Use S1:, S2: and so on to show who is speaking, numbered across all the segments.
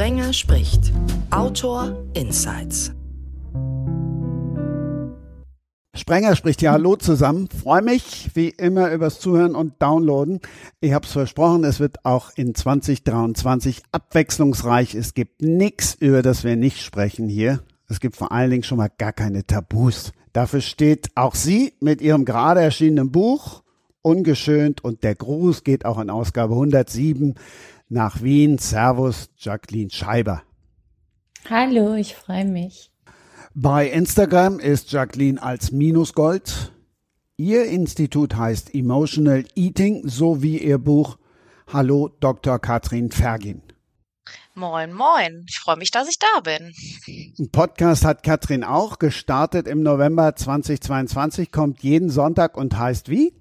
S1: Sprenger spricht. Autor Insights.
S2: Sprenger spricht ja Hallo zusammen. Freue mich wie immer übers Zuhören und Downloaden. Ich habe es versprochen, es wird auch in 2023 abwechslungsreich. Es gibt nichts, über das wir nicht sprechen hier. Es gibt vor allen Dingen schon mal gar keine Tabus. Dafür steht auch sie mit ihrem gerade erschienenen Buch Ungeschönt und der Gruß geht auch in Ausgabe 107 nach Wien. Servus, Jacqueline Scheiber.
S3: Hallo, ich freue mich.
S2: Bei Instagram ist Jacqueline als Minusgold. Ihr Institut heißt Emotional Eating, so wie ihr Buch Hallo Dr. Katrin Fergin.
S4: Moin, moin. Ich freue mich, dass ich da bin.
S2: Ein Podcast hat Katrin auch gestartet im November 2022, kommt jeden Sonntag und heißt wie?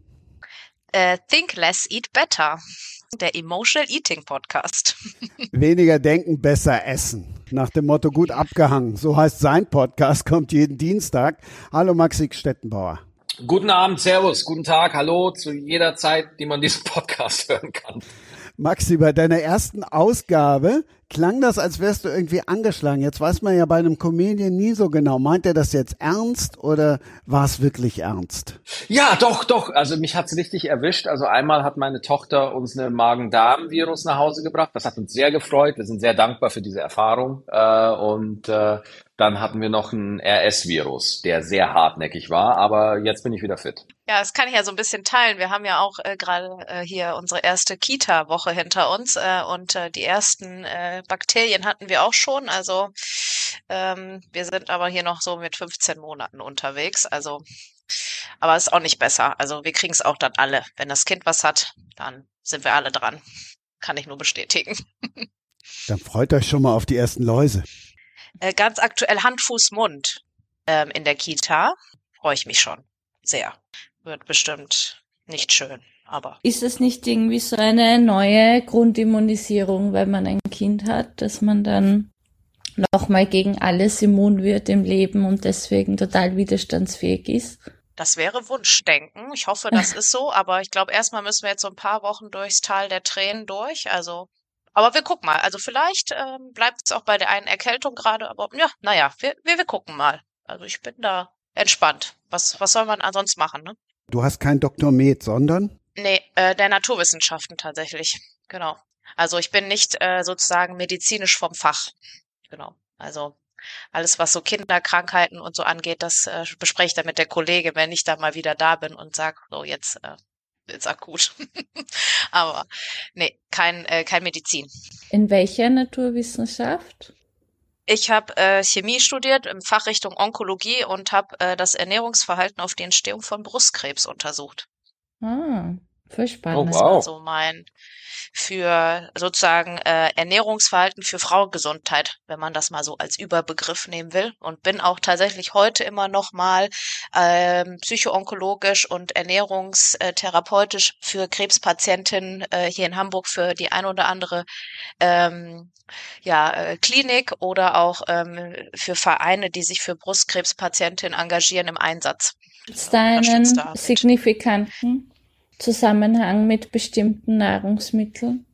S4: Uh, Think Less, Eat Better. Der Emotional Eating Podcast.
S2: Weniger denken, besser essen. Nach dem Motto gut abgehangen. So heißt sein Podcast, kommt jeden Dienstag. Hallo Maxi Stettenbauer.
S5: Guten Abend, Servus, guten Tag, hallo zu jeder Zeit, die man diesen Podcast hören kann.
S2: Maxi, bei deiner ersten Ausgabe klang das, als wärst du irgendwie angeschlagen. Jetzt weiß man ja bei einem Comedian nie so genau. Meint er das jetzt ernst oder war es wirklich ernst?
S5: Ja, doch, doch. Also mich hat's richtig erwischt. Also einmal hat meine Tochter uns eine Magen-Darm-Virus nach Hause gebracht. Das hat uns sehr gefreut. Wir sind sehr dankbar für diese Erfahrung. Äh, und äh, dann hatten wir noch ein RS-Virus, der sehr hartnäckig war, aber jetzt bin ich wieder fit.
S4: Ja, das kann ich ja so ein bisschen teilen. Wir haben ja auch äh, gerade äh, hier unsere erste Kita-Woche hinter uns äh, und äh, die ersten äh, Bakterien hatten wir auch schon. Also ähm, wir sind aber hier noch so mit 15 Monaten unterwegs. Also, aber es ist auch nicht besser. Also wir kriegen es auch dann alle. Wenn das Kind was hat, dann sind wir alle dran. Kann ich nur bestätigen.
S2: Dann freut euch schon mal auf die ersten Läuse.
S4: Äh, ganz aktuell Hand, Fuß, Mund ähm, in der Kita. Freue ich mich schon sehr. Wird bestimmt nicht schön, aber.
S3: Ist es nicht irgendwie so eine neue Grundimmunisierung, wenn man ein Kind hat, dass man dann nochmal gegen alles immun wird im Leben und deswegen total widerstandsfähig ist?
S4: Das wäre Wunschdenken. Ich hoffe, das ist so, aber ich glaube, erstmal müssen wir jetzt so ein paar Wochen durchs Tal der Tränen durch. Also aber wir gucken mal. Also vielleicht ähm, bleibt es auch bei der einen Erkältung gerade, aber ja, naja, wir, wir, wir gucken mal. Also ich bin da entspannt. Was, was soll man ansonsten machen, ne?
S2: Du hast kein Doktor Med, sondern?
S4: Nee, äh, der Naturwissenschaften tatsächlich. Genau. Also ich bin nicht äh, sozusagen medizinisch vom Fach. Genau. Also alles, was so Kinderkrankheiten und so angeht, das äh, bespreche ich dann mit der Kollegin, wenn ich da mal wieder da bin und sage, so jetzt äh, ist akut. Aber nee, kein, äh, kein Medizin.
S3: In welcher Naturwissenschaft?
S4: Ich habe äh, Chemie studiert in Fachrichtung Onkologie und habe äh, das Ernährungsverhalten auf die Entstehung von Brustkrebs untersucht.
S3: Ah, spannend.
S5: Oh, wow.
S4: Also mein für sozusagen äh, Ernährungsverhalten für Frauengesundheit, wenn man das mal so als Überbegriff nehmen will. Und bin auch tatsächlich heute immer noch mal ähm, psychoonkologisch und ernährungstherapeutisch für Krebspatientinnen äh, hier in Hamburg für die ein oder andere ähm, ja, äh, Klinik oder auch ähm, für Vereine, die sich für Brustkrebspatientinnen engagieren im Einsatz.
S3: Ist da einen signifikanten Zusammenhang mit bestimmten Nahrungsmitteln?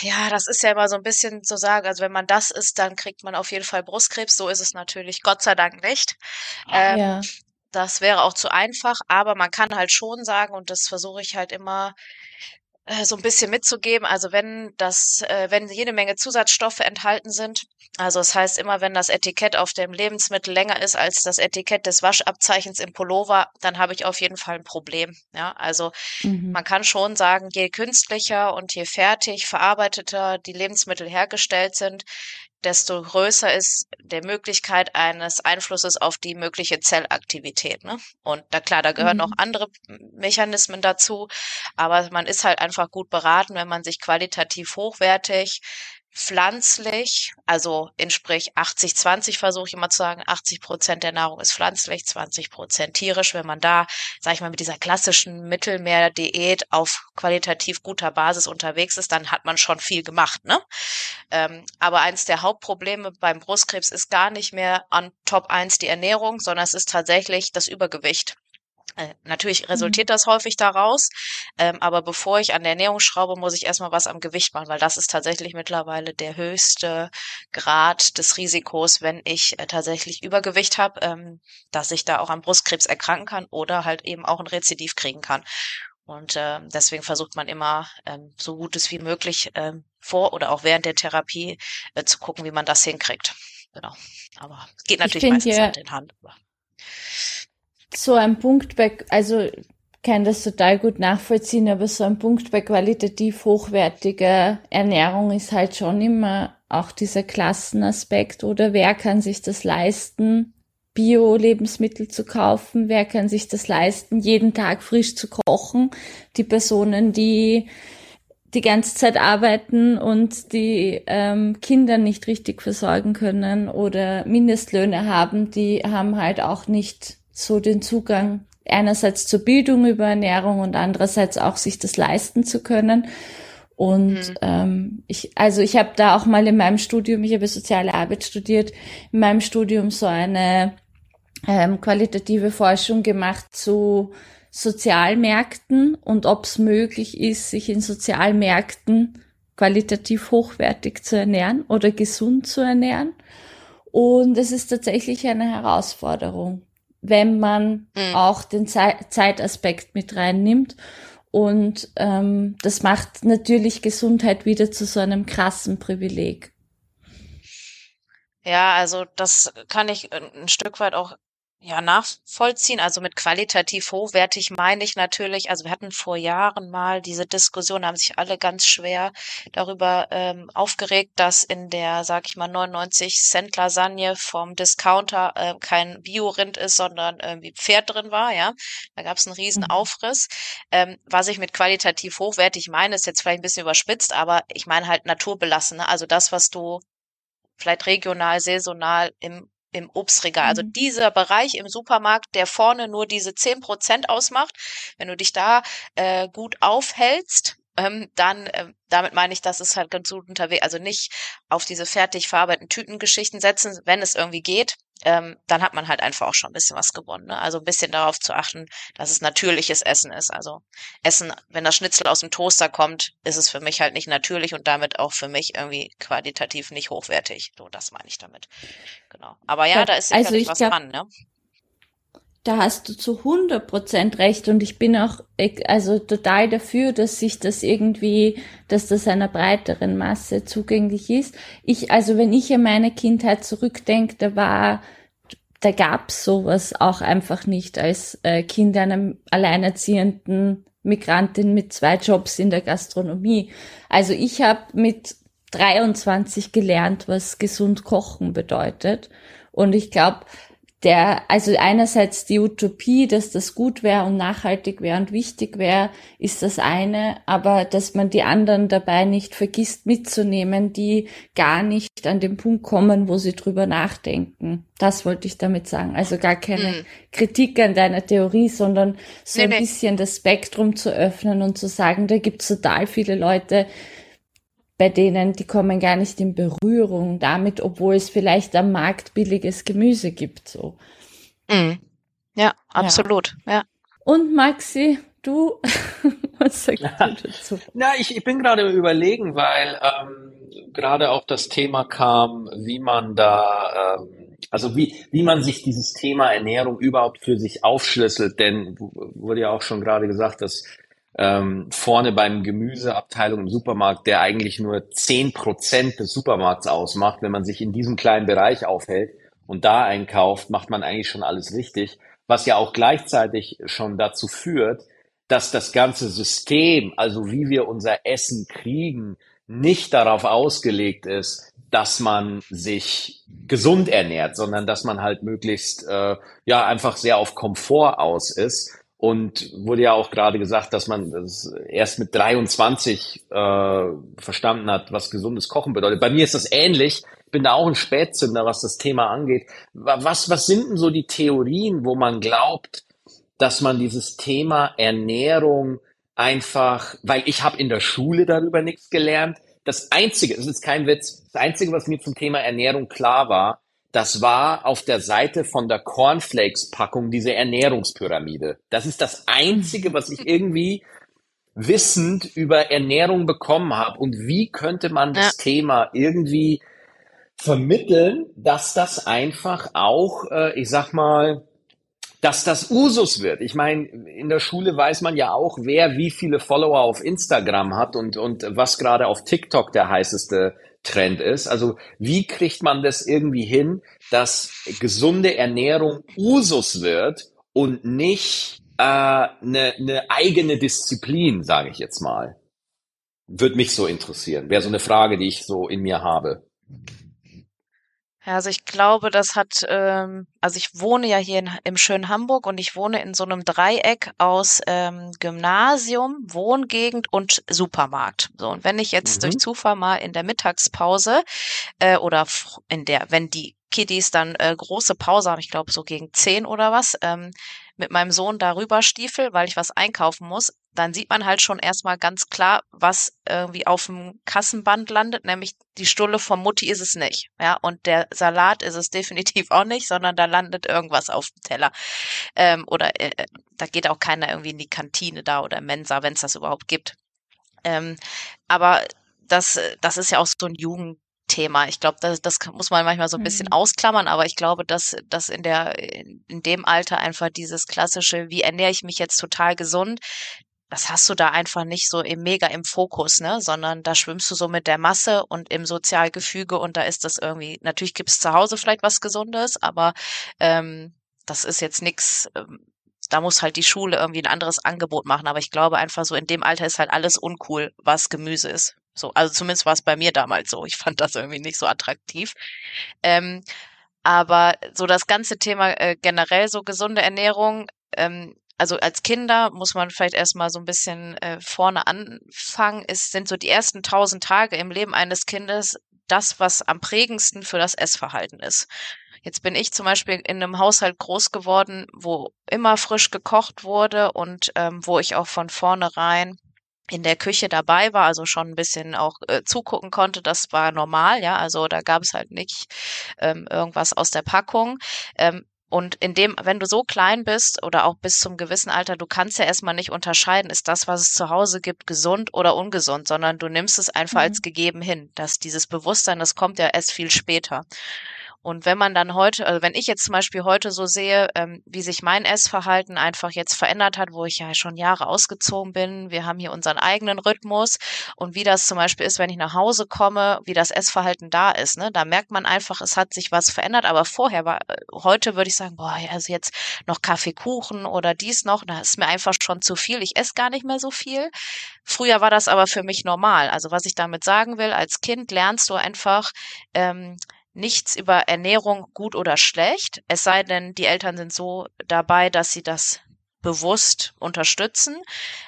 S4: Ja, das ist ja immer so ein bisschen zu sagen. Also wenn man das isst, dann kriegt man auf jeden Fall Brustkrebs. So ist es natürlich Gott sei Dank nicht. Ähm,
S3: ja.
S4: Das wäre auch zu einfach, aber man kann halt schon sagen, und das versuche ich halt immer äh, so ein bisschen mitzugeben. Also wenn das, äh, wenn jede Menge Zusatzstoffe enthalten sind, also das heißt immer, wenn das Etikett auf dem Lebensmittel länger ist als das Etikett des Waschabzeichens im Pullover, dann habe ich auf jeden Fall ein Problem. Ja, also
S3: Mhm.
S4: man kann schon sagen, je künstlicher und je fertig verarbeiteter die Lebensmittel hergestellt sind, desto größer ist der Möglichkeit eines Einflusses auf die mögliche Zellaktivität. Ne? Und da klar, da gehören
S3: Mhm.
S4: noch andere Mechanismen dazu, aber man ist halt einfach gut beraten, wenn man sich qualitativ hochwertig pflanzlich, also in sprich 80-20 versuche ich immer zu sagen, 80 Prozent der Nahrung ist pflanzlich, 20 Prozent tierisch. Wenn man da, sag ich mal, mit dieser klassischen Mittelmeer-Diät auf qualitativ guter Basis unterwegs ist, dann hat man schon viel gemacht, ne? Ähm, aber eins der Hauptprobleme beim Brustkrebs ist gar nicht mehr an Top 1 die Ernährung, sondern es ist tatsächlich das Übergewicht. Äh, natürlich mhm. resultiert das häufig daraus, ähm, aber bevor ich an der Ernährung schraube, muss ich erstmal was am Gewicht machen, weil das ist tatsächlich mittlerweile der höchste Grad des Risikos, wenn ich äh, tatsächlich Übergewicht habe, ähm, dass ich da auch an Brustkrebs erkranken kann oder halt eben auch ein Rezidiv kriegen kann. Und äh, deswegen versucht man immer, ähm, so gut es wie möglich ähm, vor oder auch während der Therapie äh, zu gucken, wie man das hinkriegt. Genau. Aber es geht natürlich meistens ja, Hand in Hand.
S3: So ein Punkt bei, also kann das total gut nachvollziehen, aber so ein Punkt bei qualitativ hochwertiger Ernährung ist halt schon immer auch dieser Klassenaspekt oder wer kann sich das leisten, Bio-Lebensmittel zu kaufen, wer kann sich das leisten, jeden Tag frisch zu kochen. Die Personen, die die ganze Zeit arbeiten und die ähm, Kinder nicht richtig versorgen können oder Mindestlöhne haben, die haben halt auch nicht so den Zugang einerseits zur Bildung über Ernährung und andererseits auch sich das leisten zu können. Und mhm. ähm, ich, also ich habe da auch mal in meinem Studium, ich habe soziale Arbeit studiert, in meinem Studium so eine ähm, qualitative Forschung gemacht zu Sozialmärkten und ob es möglich ist, sich in Sozialmärkten qualitativ hochwertig zu ernähren oder gesund zu ernähren. Und es ist tatsächlich eine Herausforderung, wenn man mhm. auch den Ze Zeitaspekt mit reinnimmt. Und ähm, das macht natürlich Gesundheit wieder zu so einem krassen Privileg.
S4: Ja, also das kann ich ein Stück weit auch ja, nachvollziehen. Also mit qualitativ hochwertig meine ich natürlich, also wir hatten vor Jahren mal diese Diskussion, haben sich alle ganz schwer darüber ähm, aufgeregt, dass in der, sag ich mal, 99 Cent Lasagne vom Discounter äh, kein Biorind ist, sondern irgendwie Pferd drin war, ja. Da gab es einen riesen mhm. Aufriss. Ähm, was ich mit qualitativ hochwertig meine, ist jetzt vielleicht ein bisschen überspitzt, aber ich meine halt naturbelassen, ne? also das, was du vielleicht regional, saisonal im im Obstregal. Also mhm. dieser Bereich im Supermarkt, der vorne nur diese zehn Prozent ausmacht, wenn du dich da äh, gut aufhältst, ähm, dann, äh, damit meine ich, dass es halt ganz gut unterwegs, also nicht auf diese fertig verarbeiteten Tütengeschichten setzen, wenn es irgendwie geht, ähm, dann hat man halt einfach auch schon ein bisschen was gewonnen. Ne? Also ein bisschen darauf zu achten, dass es natürliches Essen ist. Also Essen, wenn das Schnitzel aus dem Toaster kommt, ist es für mich halt nicht natürlich und damit auch für mich irgendwie qualitativ nicht hochwertig. So, das meine ich damit. Genau. Aber ja, da ist sicherlich also was glaub, dran, ne?
S3: Da hast du zu 100 Prozent recht und ich bin auch also total dafür, dass sich das irgendwie, dass das einer breiteren Masse zugänglich ist. Ich, also wenn ich an meine Kindheit zurückdenke, da war, da gab's sowas auch einfach nicht als äh, Kind einer alleinerziehenden Migrantin mit zwei Jobs in der Gastronomie. Also ich habe mit 23 gelernt, was gesund kochen bedeutet. Und ich glaube, der, also einerseits die Utopie, dass das gut wäre und nachhaltig wäre und wichtig wäre, ist das eine, aber dass man die anderen dabei nicht vergisst mitzunehmen, die gar nicht an den Punkt kommen, wo sie drüber nachdenken. Das wollte ich damit sagen. Also gar keine mhm. Kritik an deiner Theorie, sondern so nee, ein bisschen nee. das Spektrum zu öffnen und zu sagen, da gibt's total viele Leute, bei denen, die kommen gar nicht in Berührung damit, obwohl es vielleicht am Markt billiges Gemüse gibt. So.
S4: Mhm. Ja, absolut. Ja. ja.
S3: Und Maxi, du, was sagst du dazu?
S5: Na, ich, ich bin gerade überlegen, weil ähm, gerade auch das Thema kam, wie man da, ähm, also wie, wie man sich dieses Thema Ernährung überhaupt für sich aufschlüsselt, denn wurde ja auch schon gerade gesagt, dass ähm, vorne beim Gemüseabteilung im Supermarkt, der eigentlich nur zehn Prozent des Supermarkts ausmacht, wenn man sich in diesem kleinen Bereich aufhält und da einkauft, macht man eigentlich schon alles richtig, was ja auch gleichzeitig schon dazu führt, dass das ganze System, also wie wir unser Essen kriegen, nicht darauf ausgelegt ist, dass man sich gesund ernährt, sondern dass man halt möglichst äh, ja einfach sehr auf Komfort aus ist und wurde ja auch gerade gesagt, dass man das erst mit 23 äh, verstanden hat, was gesundes Kochen bedeutet. Bei mir ist das ähnlich. Ich bin da auch ein Spätzünder, was das Thema angeht. Was, was sind denn so die Theorien, wo man glaubt, dass man dieses Thema Ernährung einfach, weil ich habe in der Schule darüber nichts gelernt. Das Einzige, das ist kein Witz, das Einzige, was mir zum Thema Ernährung klar war, das war auf der Seite von der Cornflakes-Packung diese Ernährungspyramide. Das ist das Einzige, was ich irgendwie wissend über Ernährung bekommen habe. Und wie könnte man das ja. Thema irgendwie vermitteln, dass das einfach auch, äh, ich sag mal, dass das Usus wird. Ich meine, in der Schule weiß man ja auch, wer wie viele Follower auf Instagram hat und, und was gerade auf TikTok der heißeste Trend ist. Also wie kriegt man das irgendwie hin, dass gesunde Ernährung Usus wird und nicht eine äh, ne, ne eigene Disziplin, sage ich jetzt mal? Würde mich so interessieren. Wäre so eine Frage, die ich so in mir habe.
S4: Ja, also ich glaube, das hat, ähm, also ich wohne ja hier in, im schönen Hamburg und ich wohne in so einem Dreieck aus ähm, Gymnasium, Wohngegend und Supermarkt. So, und wenn ich jetzt mhm. durch Zufall mal in der Mittagspause äh, oder in der, wenn die Kiddies dann äh, große Pause haben, ich glaube so gegen zehn oder was, ähm, mit meinem Sohn darüber stiefel, weil ich was einkaufen muss, dann sieht man halt schon erstmal ganz klar, was irgendwie auf dem Kassenband landet, nämlich die Stulle von Mutti ist es nicht. Ja, und der Salat ist es definitiv auch nicht, sondern da landet irgendwas auf dem Teller. Ähm, oder äh, da geht auch keiner irgendwie in die Kantine da oder Mensa, wenn es das überhaupt gibt. Ähm, aber das, das ist ja auch so ein Jugend Thema. Ich glaube, das, das muss man manchmal so ein bisschen mhm. ausklammern, aber ich glaube, dass, dass in der, in dem Alter einfach dieses klassische, wie ernähre ich mich jetzt total gesund, das hast du da einfach nicht so im mega im Fokus, ne, sondern da schwimmst du so mit der Masse und im Sozialgefüge und da ist das irgendwie, natürlich gibt's zu Hause vielleicht was Gesundes, aber ähm, das ist jetzt nix, ähm, da muss halt die Schule irgendwie ein anderes Angebot machen. Aber ich glaube einfach so, in dem Alter ist halt alles uncool, was Gemüse ist. So, also zumindest war es bei mir damals so. Ich fand das irgendwie nicht so attraktiv. Ähm, aber so das ganze Thema äh, generell so gesunde Ernährung, ähm, also als Kinder muss man vielleicht erstmal so ein bisschen äh, vorne anfangen. Es sind so die ersten tausend Tage im Leben eines Kindes das, was am prägendsten für das Essverhalten ist. Jetzt bin ich zum Beispiel in einem Haushalt groß geworden, wo immer frisch gekocht wurde und ähm, wo ich auch von vornherein in der Küche dabei war, also schon ein bisschen auch äh, zugucken konnte, das war normal, ja, also da gab es halt nicht ähm, irgendwas aus der Packung. Ähm, und in dem, wenn du so klein bist oder auch bis zum gewissen Alter, du kannst ja erstmal nicht unterscheiden, ist das, was es zu Hause gibt, gesund oder ungesund, sondern du nimmst es einfach mhm. als gegeben hin. Dass dieses Bewusstsein, das kommt ja erst viel später. Und wenn man dann heute, also wenn ich jetzt zum Beispiel heute so sehe, ähm, wie sich mein Essverhalten einfach jetzt verändert hat, wo ich ja schon Jahre ausgezogen bin, wir haben hier unseren eigenen Rhythmus und wie das zum Beispiel ist, wenn ich nach Hause komme, wie das Essverhalten da ist, ne, da merkt man einfach, es hat sich was verändert, aber vorher war, äh, heute würde ich sagen, boah, also jetzt noch Kaffeekuchen oder dies noch, da ist mir einfach schon zu viel, ich esse gar nicht mehr so viel. Früher war das aber für mich normal. Also was ich damit sagen will, als Kind lernst du einfach, ähm, nichts über Ernährung gut oder schlecht, es sei denn, die Eltern sind so dabei, dass sie das bewusst unterstützen,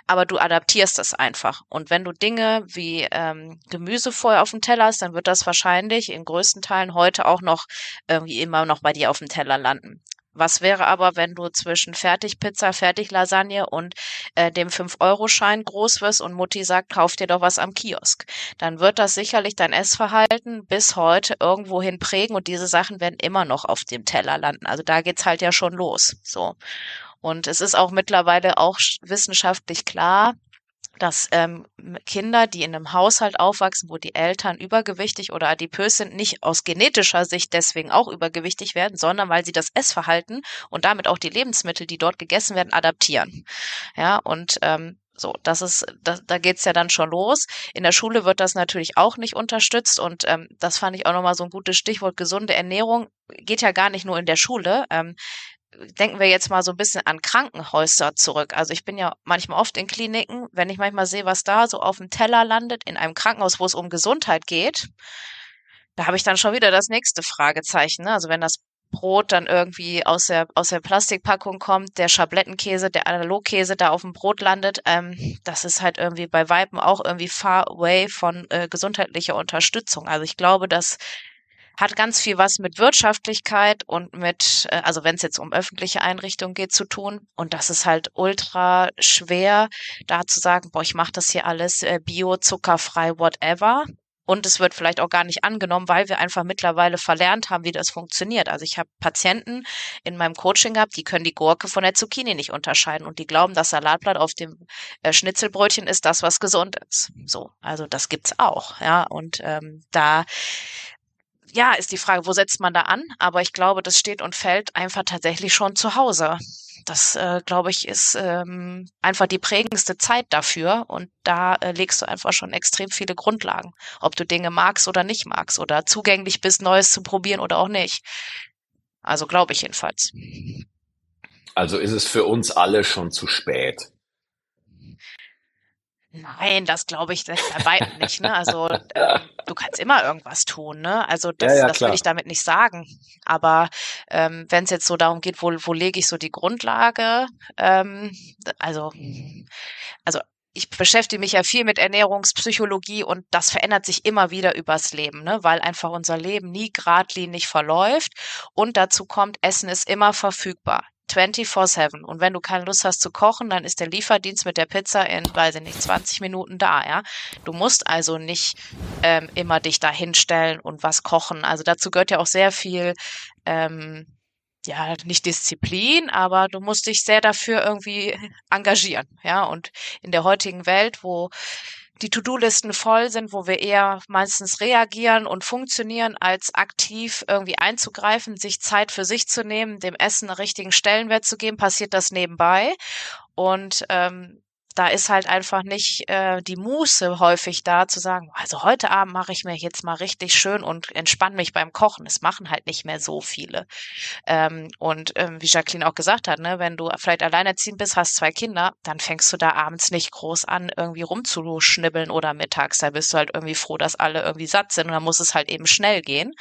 S4: aber du adaptierst das einfach. Und wenn du Dinge wie ähm, Gemüse vorher auf dem Teller hast, dann wird das wahrscheinlich in größten Teilen heute auch noch irgendwie immer noch bei dir auf dem Teller landen. Was wäre aber, wenn du zwischen Fertigpizza, Fertiglasagne und äh, dem 5-Euro-Schein groß wirst und Mutti sagt, kauf dir doch was am Kiosk? Dann wird das sicherlich dein Essverhalten bis heute irgendwohin prägen und diese Sachen werden immer noch auf dem Teller landen. Also da geht's halt ja schon los. So. Und es ist auch mittlerweile auch wissenschaftlich klar, dass ähm, Kinder, die in einem Haushalt aufwachsen, wo die Eltern übergewichtig oder adipös sind, nicht aus genetischer Sicht deswegen auch übergewichtig werden, sondern weil sie das Essverhalten und damit auch die Lebensmittel, die dort gegessen werden, adaptieren. Ja, und ähm, so, das ist, da, da geht's ja dann schon los. In der Schule wird das natürlich auch nicht unterstützt und ähm, das fand ich auch nochmal so ein gutes Stichwort. Gesunde Ernährung geht ja gar nicht nur in der Schule. Ähm, denken wir jetzt mal so ein bisschen an Krankenhäuser zurück. Also ich bin ja manchmal oft in Kliniken, wenn ich manchmal sehe, was da so auf dem Teller landet, in einem Krankenhaus, wo es um Gesundheit geht, da habe ich dann schon wieder das nächste Fragezeichen. Ne? Also wenn das Brot dann irgendwie aus der, aus der Plastikpackung kommt, der Schablettenkäse, der Analogkäse da auf dem Brot landet, ähm, das ist halt irgendwie bei Weiben auch irgendwie far away von äh, gesundheitlicher Unterstützung. Also ich glaube, dass hat ganz viel was mit Wirtschaftlichkeit und mit, äh, also wenn es jetzt um öffentliche Einrichtungen geht, zu tun. Und das ist halt ultra schwer, da zu sagen, boah, ich mache das hier alles äh, bio, zuckerfrei, whatever. und es wird vielleicht auch gar nicht angenommen, weil wir einfach mittlerweile verlernt haben, wie das funktioniert. Also ich habe Patienten in meinem Coaching gehabt, die können die Gurke von der Zucchini nicht unterscheiden und die glauben, das Salatblatt auf dem äh, Schnitzelbrötchen ist das, was gesund ist. So, also das gibt's auch, ja. Und ähm, da ja, ist die Frage, wo setzt man da an? Aber ich glaube, das steht und fällt einfach tatsächlich schon zu Hause. Das, äh, glaube ich, ist ähm, einfach die prägendste Zeit dafür. Und da äh, legst du einfach schon extrem viele Grundlagen, ob du Dinge magst oder nicht magst oder zugänglich bist, Neues zu probieren oder auch nicht. Also glaube ich jedenfalls.
S5: Also ist es für uns alle schon zu spät.
S4: Nein, das glaube ich bei weitem nicht. Ne? Also äh, du kannst immer irgendwas tun. Ne? Also das,
S5: Ja, ja,
S4: das will ich damit nicht sagen. Aber ähm, wenn es jetzt so darum geht, wo, wo lege ich so die Grundlage, ähm, also also ich beschäftige mich ja viel mit Ernährungspsychologie und das verändert sich immer wieder übers Leben, ne? weil einfach unser Leben nie geradlinig verläuft und dazu kommt, Essen ist immer verfügbar. 24-7. Und wenn du keine Lust hast zu kochen, dann ist der Lieferdienst mit der Pizza in, weiß ich nicht, 20 Minuten da, ja. Du musst also nicht ähm, immer dich da hinstellen und was kochen. Also dazu gehört ja auch sehr viel, ähm, ja, nicht Disziplin, aber du musst dich sehr dafür irgendwie engagieren, ja. Und in der heutigen Welt, wo die To-Do-Listen voll sind, wo wir eher meistens reagieren und funktionieren, als aktiv irgendwie einzugreifen, sich Zeit für sich zu nehmen, dem Essen einen richtigen Stellenwert zu geben, passiert das nebenbei. Und ähm, da ist halt einfach nicht äh, die Muße häufig da zu sagen, also heute Abend mache ich mir jetzt mal richtig schön und entspanne mich beim Kochen. Das machen halt nicht mehr so viele. Ähm, und ähm, wie Jacqueline auch gesagt hat, ne, wenn du vielleicht alleinerziehend bist, hast zwei Kinder, dann fängst du da abends nicht groß an, irgendwie rumzuschnibbeln oder mittags. Da bist du halt irgendwie froh, dass alle irgendwie satt sind und dann muss es halt eben schnell gehen.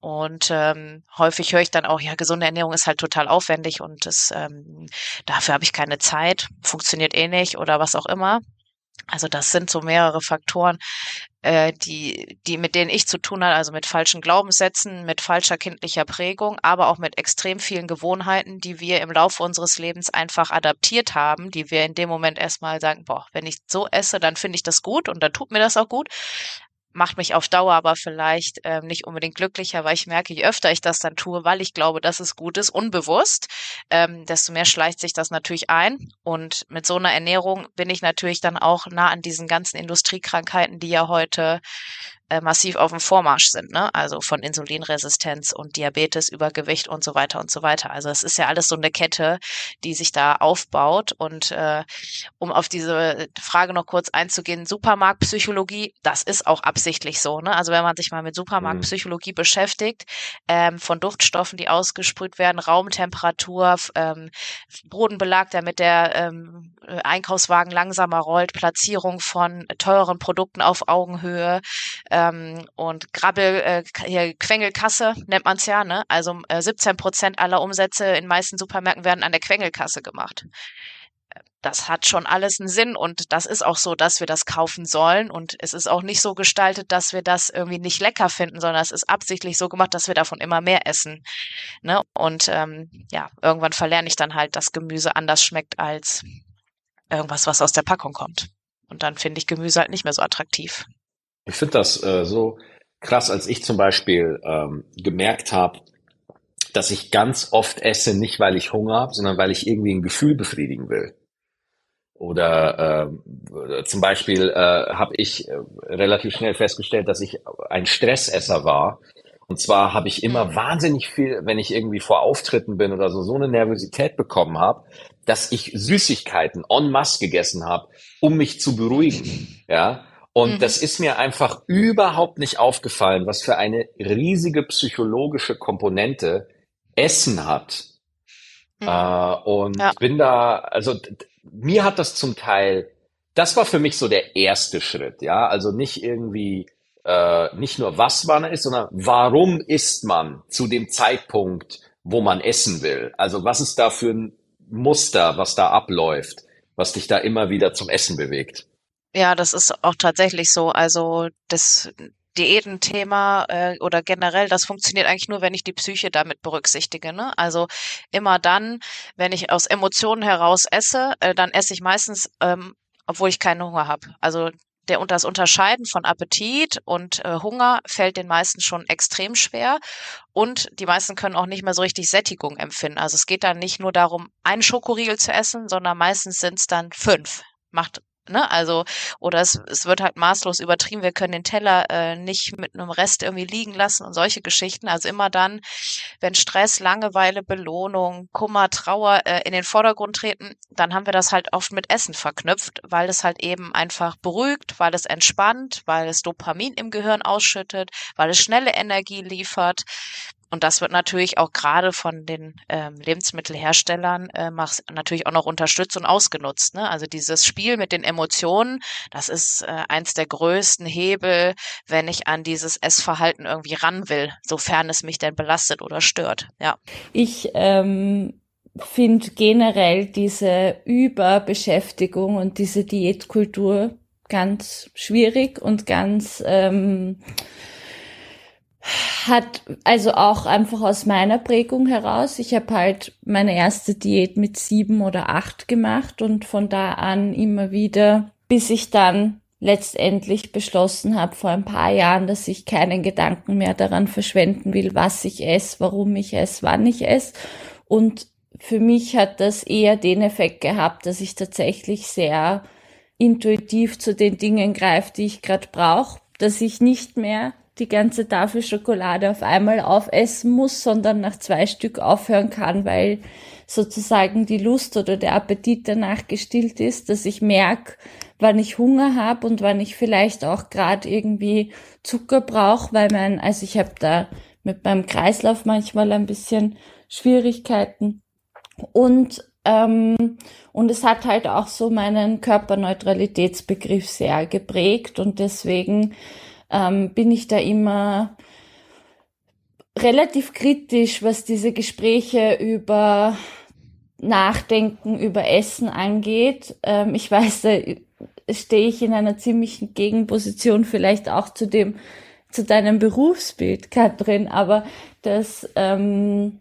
S4: Und ähm, häufig höre ich dann auch, ja, gesunde Ernährung ist halt total aufwendig und das, ähm, dafür habe ich keine Zeit, funktioniert eh nicht oder was auch immer. Also das sind so mehrere Faktoren, äh, die, die mit denen ich zu tun habe, also mit falschen Glaubenssätzen, mit falscher kindlicher Prägung, aber auch mit extrem vielen Gewohnheiten, die wir im Laufe unseres Lebens einfach adaptiert haben, die wir in dem Moment erstmal sagen, boah, wenn ich so esse, dann finde ich das gut und dann tut mir das auch gut macht mich auf Dauer aber vielleicht ähm, nicht unbedingt glücklicher, weil ich merke, je öfter ich das dann tue, weil ich glaube, dass es gut ist, unbewusst, ähm, desto mehr schleicht sich das natürlich ein. Und mit so einer Ernährung bin ich natürlich dann auch nah an diesen ganzen Industriekrankheiten, die ja heute äh, massiv auf dem Vormarsch sind, ne? Also von Insulinresistenz und Diabetes, Übergewicht und so weiter und so weiter. Also es ist ja alles so eine Kette, die sich da aufbaut. Und äh, um auf diese Frage noch kurz einzugehen, Supermarktpsychologie, das ist auch absichtlich so, ne? Also wenn man sich mal mit Supermarktpsychologie beschäftigt, ähm, von Duftstoffen, die ausgesprüht werden, Raumtemperatur, ähm, Bodenbelag, der mit der ähm, Einkaufswagen langsamer rollt, Platzierung von teuren Produkten auf Augenhöhe, ähm, und Grabbel, äh, Quengelkasse nennt man es ja, ne? Also äh, 17 Prozent aller Umsätze in meisten Supermärkten werden an der Quengelkasse gemacht. Das hat schon alles einen Sinn und das ist auch so, dass wir das kaufen sollen und es ist auch nicht so gestaltet, dass wir das irgendwie nicht lecker finden, sondern es ist absichtlich so gemacht, dass wir davon immer mehr essen. Ne? Und ähm, ja, irgendwann verlerne ich dann halt, dass Gemüse anders schmeckt als irgendwas, was aus der Packung kommt. Und dann finde ich Gemüse halt nicht mehr so attraktiv.
S5: Ich finde das äh, so krass, als ich zum Beispiel ähm, gemerkt habe, dass ich ganz oft esse, nicht weil ich Hunger habe, sondern weil ich irgendwie ein Gefühl befriedigen will. Oder äh, zum Beispiel äh, habe ich äh, relativ schnell festgestellt, dass ich ein Stressesser war. Und zwar habe ich immer wahnsinnig viel, wenn ich irgendwie vor Auftritten bin oder so, so eine Nervosität bekommen habe, dass ich Süßigkeiten en masse gegessen habe, um mich zu beruhigen. Ja. Und
S4: Mhm.
S5: das ist mir einfach überhaupt nicht aufgefallen, was für eine riesige psychologische Komponente Essen hat.
S4: Mhm.
S5: Äh, und
S4: Ja.
S5: bin da, also mir hat das zum Teil, das war für mich so der erste Schritt, ja. Also nicht irgendwie, äh, nicht nur was man isst, sondern warum isst man zu dem Zeitpunkt, wo man essen will? Also was ist da für ein Muster, was da abläuft, was dich da immer wieder zum Essen bewegt?
S4: Ja, das ist auch tatsächlich so. Also das Diätenthema äh, oder generell, das funktioniert eigentlich nur, wenn ich die Psyche damit berücksichtige. Ne? Also immer dann, wenn ich aus Emotionen heraus esse, äh, dann esse ich meistens, ähm, obwohl ich keinen Hunger habe. Also der das Unterscheiden von Appetit und äh, Hunger fällt den meisten schon extrem schwer. Und die meisten können auch nicht mehr so richtig Sättigung empfinden. Also es geht dann nicht nur darum, einen Schokoriegel zu essen, sondern meistens sind es dann fünf. Macht Ne? Also, oder es, es wird halt maßlos übertrieben, wir können den Teller äh, nicht mit einem Rest irgendwie liegen lassen und solche Geschichten. Also immer dann, wenn Stress, Langeweile, Belohnung, Kummer, Trauer äh, in den Vordergrund treten, dann haben wir das halt oft mit Essen verknüpft, weil es halt eben einfach beruhigt, weil es entspannt, weil es Dopamin im Gehirn ausschüttet, weil es schnelle Energie liefert. Und das wird natürlich auch gerade von den ähm, Lebensmittelherstellern äh, natürlich auch noch unterstützt und ausgenutzt. Ne? Also dieses Spiel mit den Emotionen, das ist äh, eins der größten Hebel, wenn ich an dieses Essverhalten irgendwie ran will, sofern es mich denn belastet oder stört. Ja.
S3: Ich ähm, finde generell diese Überbeschäftigung und diese Diätkultur ganz schwierig und ganz ähm, hat also auch einfach aus meiner Prägung heraus. Ich habe halt meine erste Diät mit sieben oder acht gemacht und von da an immer wieder, bis ich dann letztendlich beschlossen habe vor ein paar Jahren, dass ich keinen Gedanken mehr daran verschwenden will, was ich esse, warum ich esse, wann ich esse. Und für mich hat das eher den Effekt gehabt, dass ich tatsächlich sehr intuitiv zu den Dingen greife, die ich gerade brauche, dass ich nicht mehr die ganze Tafel Schokolade auf einmal aufessen muss, sondern nach zwei Stück aufhören kann, weil sozusagen die Lust oder der Appetit danach gestillt ist, dass ich merke, wann ich Hunger habe und wann ich vielleicht auch gerade irgendwie Zucker brauche, weil mein, also ich habe da mit meinem Kreislauf manchmal ein bisschen Schwierigkeiten. Und ähm, und es hat halt auch so meinen Körperneutralitätsbegriff sehr geprägt und deswegen ähm, bin ich da immer relativ kritisch, was diese Gespräche über Nachdenken, über Essen angeht. Ähm, ich weiß, da stehe ich in einer ziemlichen Gegenposition vielleicht auch zu dem, zu deinem Berufsbild, Katrin, aber das, ähm,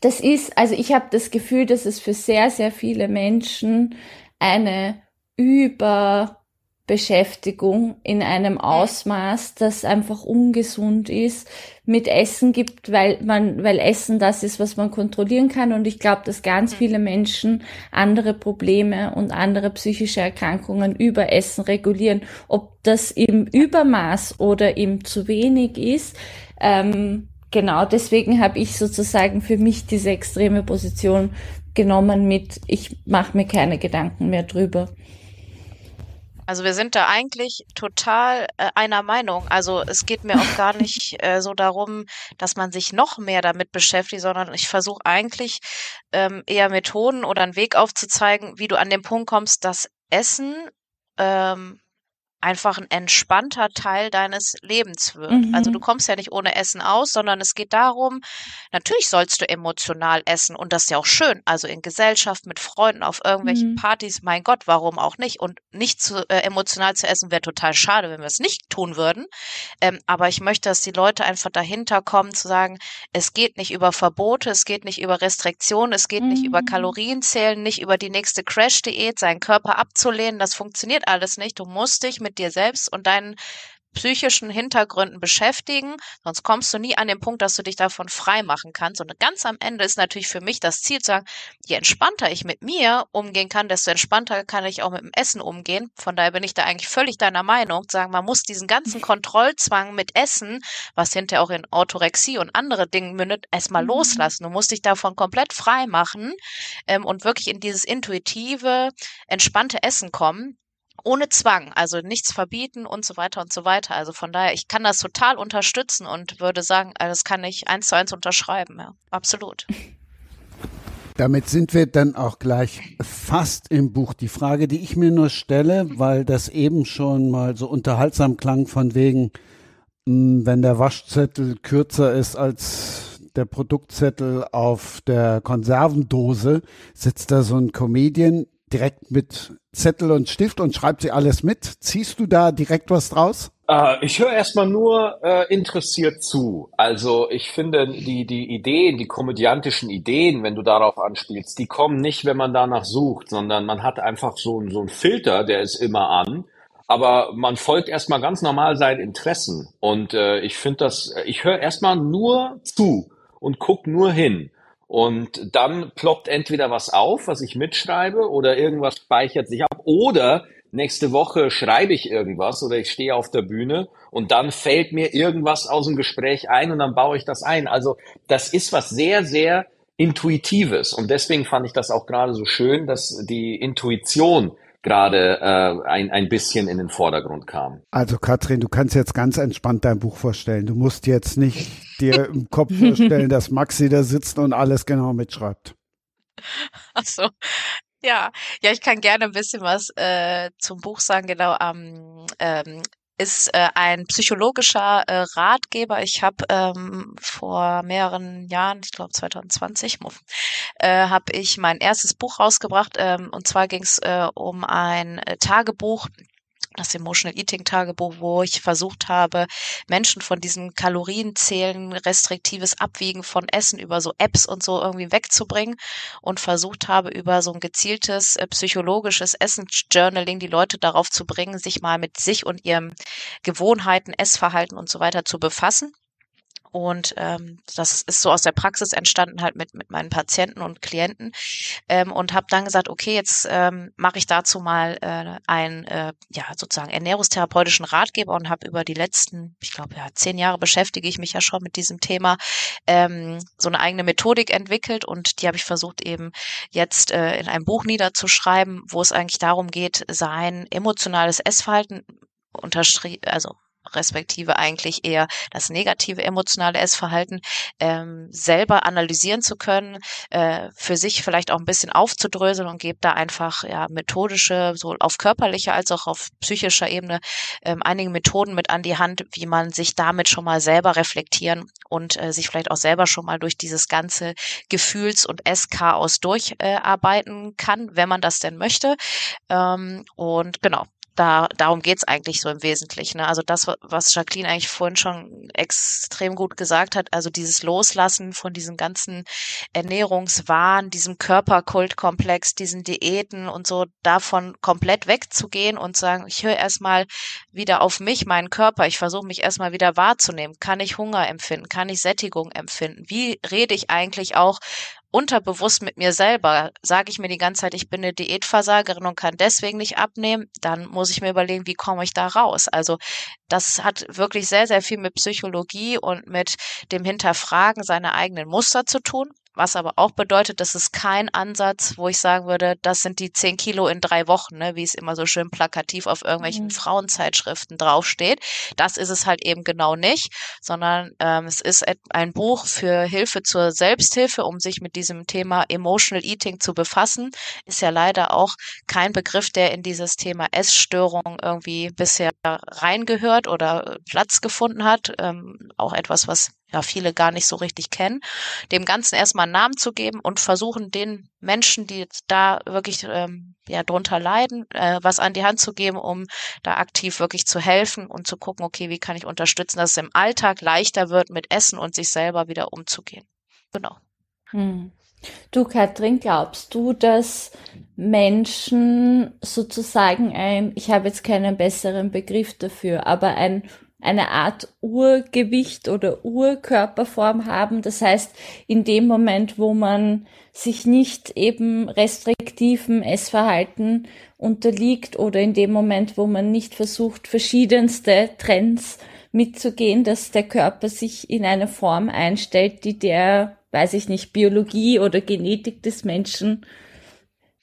S3: das ist, also ich habe das Gefühl, dass es für sehr, sehr viele Menschen eine über Beschäftigung in einem Ausmaß, das einfach ungesund ist, mit Essen gibt, weil man, weil Essen das ist, was man kontrollieren kann. Und ich glaube, dass ganz viele Menschen andere Probleme und andere psychische Erkrankungen über Essen regulieren. Ob das im Übermaß oder im zu wenig ist, ähm, genau deswegen habe ich sozusagen für mich diese extreme Position genommen mit, ich mache mir keine Gedanken mehr drüber.
S4: Also wir sind da eigentlich total äh, einer Meinung. Also es geht mir auch gar nicht äh, so darum, dass man sich noch mehr damit beschäftigt, sondern ich versuche eigentlich ähm, eher Methoden oder einen Weg aufzuzeigen, wie du an den Punkt kommst, dass Essen ähm, einfach ein entspannter Teil deines Lebens wird. Mhm. Also du kommst ja nicht ohne Essen aus, sondern es geht darum, natürlich sollst du emotional essen und das ist ja auch schön. Also in Gesellschaft mit Freunden auf irgendwelchen mhm. Partys, mein Gott, warum auch nicht? Und nicht zu äh, emotional zu essen wäre total schade, wenn wir es nicht tun würden. Ähm, aber ich möchte, dass die Leute einfach dahinter kommen zu sagen, es geht nicht über Verbote, es geht nicht über Restriktionen, es geht mhm. nicht über mhm. Kalorienzählen, nicht über die nächste Crash-Diät, seinen Körper abzulehnen. Das funktioniert alles nicht. Du musst dich mit mit dir selbst und deinen psychischen Hintergründen beschäftigen, sonst kommst du nie an den Punkt, dass du dich davon frei machen kannst. Und ganz am Ende ist natürlich für mich das Ziel zu sagen, je entspannter ich mit mir umgehen kann, desto entspannter kann ich auch mit dem Essen umgehen. Von daher bin ich da eigentlich völlig deiner Meinung, zu sagen, man muss diesen ganzen Kontrollzwang mit Essen, was hinterher auch in Orthorexie und andere Dinge mündet, erstmal mhm. loslassen. Du musst dich davon komplett frei machen ähm, und wirklich in dieses intuitive, entspannte Essen kommen ohne Zwang, also nichts verbieten und so weiter und so weiter. Also von daher, ich kann das total unterstützen und würde sagen, äh, das kann ich eins zu eins unterschreiben, ja, absolut.
S2: Damit sind wir dann auch gleich fast im Buch. Die Frage, die ich mir nur stelle, weil das eben schon mal so unterhaltsam klang von wegen, hm, wenn der Waschzettel kürzer ist als der Produktzettel auf der Konservendose, sitzt da so ein Comedian direkt mit Zettel und Stift und schreibt sie alles mit. Ziehst du da direkt was draus?
S5: Äh, ich höre erstmal nur äh, interessiert zu. Also ich finde, die, die Ideen, die komödiantischen Ideen, wenn du darauf anspielst, die kommen nicht, wenn man danach sucht, sondern man hat einfach so, so einen Filter, der ist immer an. aber man folgt erstmal ganz normal seinen Interessen. Und äh, ich finde das, ich höre erstmal nur zu und guck nur hin. Und dann ploppt entweder was auf, was ich mitschreibe, oder irgendwas speichert sich ab, oder nächste Woche schreibe ich irgendwas oder ich stehe auf der Bühne und dann fällt mir irgendwas aus dem Gespräch ein und dann baue ich das ein. Also das ist was sehr, sehr Intuitives. Und deswegen fand ich das auch gerade so schön, dass die Intuition gerade äh, ein, ein bisschen in den Vordergrund kam.
S2: Also Katrin, du kannst jetzt ganz entspannt dein Buch vorstellen. Du musst jetzt nicht dir im Kopf vorstellen, dass Maxi da sitzt und alles genau mitschreibt.
S4: Ach so. Ja, ja, ich kann gerne ein bisschen was äh, zum Buch sagen. Genau, am ähm, ist äh, ein psychologischer äh, Ratgeber. Ich habe ähm, vor mehreren Jahren, ich glaube 2020, äh, habe ich mein erstes Buch rausgebracht. Ähm, und zwar ging es äh, um ein äh, Tagebuch das Emotional Eating Tagebuch, wo ich versucht habe, Menschen von diesem Kalorienzählen, restriktives Abwiegen von Essen über so Apps und so irgendwie wegzubringen und versucht habe, über so ein gezieltes äh, psychologisches Essensjournaling die Leute darauf zu bringen, sich mal mit sich und ihrem Gewohnheiten, Essverhalten und so weiter zu befassen. Und ähm, das ist so aus der Praxis entstanden, halt mit, mit meinen Patienten und Klienten. Ähm, und habe dann gesagt, okay, jetzt ähm, mache ich dazu mal äh, einen äh, ja, sozusagen ernährungstherapeutischen Ratgeber und habe über die letzten, ich glaube, ja, zehn Jahre beschäftige ich mich ja schon mit diesem Thema, ähm, so eine eigene Methodik entwickelt und die habe ich versucht eben jetzt äh, in einem Buch niederzuschreiben, wo es eigentlich darum geht, sein emotionales Essverhalten unterschrieben, also respektive eigentlich eher das negative emotionale Essverhalten ähm, selber analysieren zu können, äh, für sich vielleicht auch ein bisschen aufzudröseln und gebe da einfach ja methodische, sowohl auf körperlicher als auch auf psychischer Ebene ähm, einige Methoden mit an die Hand, wie man sich damit schon mal selber reflektieren und äh, sich vielleicht auch selber schon mal durch dieses ganze Gefühls- und Esschaos durcharbeiten äh, kann, wenn man das denn möchte. Ähm, und genau, da, darum geht's eigentlich so im Wesentlichen. Ne? Also das, was Jacqueline eigentlich vorhin schon extrem gut gesagt hat, also dieses Loslassen von diesem ganzen Ernährungswahn, diesem Körperkultkomplex, diesen Diäten und so, davon komplett wegzugehen und sagen, ich höre erstmal wieder auf mich, meinen Körper, ich versuche mich erstmal wieder wahrzunehmen. Kann ich Hunger empfinden? Kann ich Sättigung empfinden? Wie rede ich eigentlich auch unterbewusst mit mir selber, sage ich mir die ganze Zeit, ich bin eine Diätversagerin und kann deswegen nicht abnehmen, dann muss ich mir überlegen, wie komme ich da raus? Also das hat wirklich sehr, sehr viel mit Psychologie und mit dem Hinterfragen seiner eigenen Muster zu tun. Was aber auch bedeutet, das ist kein Ansatz, wo ich sagen würde, das sind die zehn Kilo in drei Wochen, ne, wie es immer so schön plakativ auf irgendwelchen mhm. Frauenzeitschriften draufsteht. Das ist es halt eben genau nicht, sondern ähm, es ist ein Buch für Hilfe zur Selbsthilfe, um sich mit diesem Thema Emotional Eating zu befassen. Ist ja leider auch kein Begriff, der in dieses Thema Essstörung irgendwie bisher reingehört oder Platz gefunden hat. Ähm, auch etwas, was ja viele gar nicht so richtig kennen, dem Ganzen erstmal einen Namen zu geben und versuchen, den Menschen, die da wirklich ähm, ja drunter leiden, äh, was an die Hand zu geben, um da aktiv wirklich zu helfen und zu gucken, okay, wie kann ich unterstützen, dass es im Alltag leichter wird, mit Essen und sich selber wieder umzugehen. Genau.
S3: Hm. Du, Katrin, glaubst du, dass Menschen sozusagen ein, ich habe jetzt keinen besseren Begriff dafür, aber ein eine Art Urgewicht oder Urkörperform haben. Das heißt, in dem Moment, wo man sich nicht eben restriktiven Essverhalten unterliegt oder in dem Moment, wo man nicht versucht, verschiedenste Trends mitzugehen, dass der Körper sich in eine Form einstellt, die der, weiß ich nicht, Biologie oder Genetik des Menschen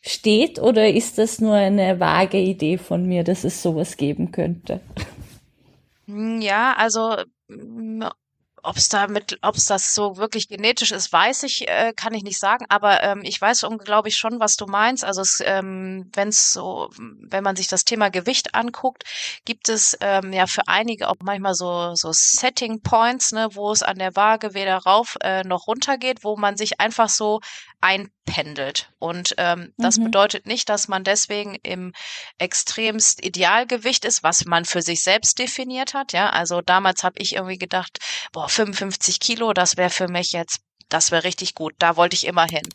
S3: steht? Oder ist das nur eine vage Idee von mir, dass es sowas geben könnte?
S4: Hm, ja, also hm, ob es damit, ob es das so wirklich genetisch ist, weiß ich, äh, kann ich nicht sagen. Aber ähm, ich weiß, glaube ich, schon, was du meinst. Also es, ähm, wenn es so, wenn man sich das Thema Gewicht anguckt, gibt es ähm, ja für einige auch manchmal so so Setting Points, ne, wo es an der Waage weder rauf äh, noch runter geht, wo man sich einfach so einpendelt. Und ähm, das mhm. bedeutet nicht, dass man deswegen im extremst Idealgewicht ist, was man für sich selbst definiert hat. Ja, also damals habe ich irgendwie gedacht, boah, 55 Kilo, das wäre für mich jetzt, das wäre richtig gut. Da wollte ich immer hin.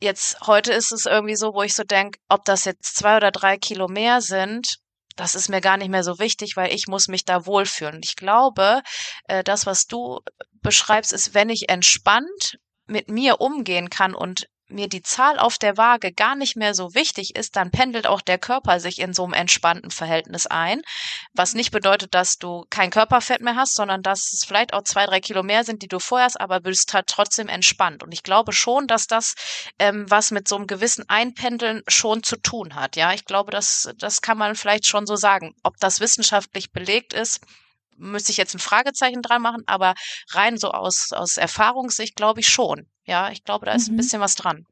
S4: Jetzt, heute ist es irgendwie so, wo ich so denke, ob das jetzt zwei oder drei Kilo mehr sind, das ist mir gar nicht mehr so wichtig, weil ich muss mich da wohlfühlen. Ich glaube, äh, das, was du beschreibst, ist, wenn ich entspannt mit mir umgehen kann und mir die Zahl auf der Waage gar nicht mehr so wichtig ist, dann pendelt auch der Körper sich in so einem entspannten Verhältnis ein. Was nicht bedeutet, dass du kein Körperfett mehr hast, sondern dass es vielleicht auch zwei, drei Kilo mehr sind, die du vorher hast, aber bist halt trotzdem entspannt. Und ich glaube schon, dass das ähm, was mit so einem gewissen Einpendeln schon zu tun hat. Ja, ich glaube, das, das kann man vielleicht schon so sagen. Ob das wissenschaftlich belegt ist, müsste ich jetzt ein Fragezeichen dran machen, aber rein so aus, aus Erfahrungssicht glaube ich schon. Ja, ich glaube, da ist mhm. ein bisschen was dran.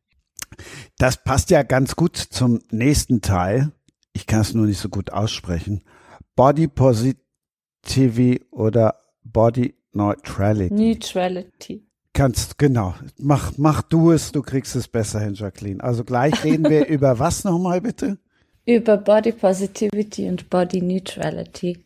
S2: Das passt ja ganz gut zum nächsten Teil. Ich kann es nur nicht so gut aussprechen. Body Positivity oder Body Neutrality.
S3: Neutrality.
S2: Kannst, genau. Mach, mach du es, du kriegst es besser hin, Jacqueline. Also gleich reden wir über was nochmal bitte?
S3: Über Body Positivity und Body Neutrality.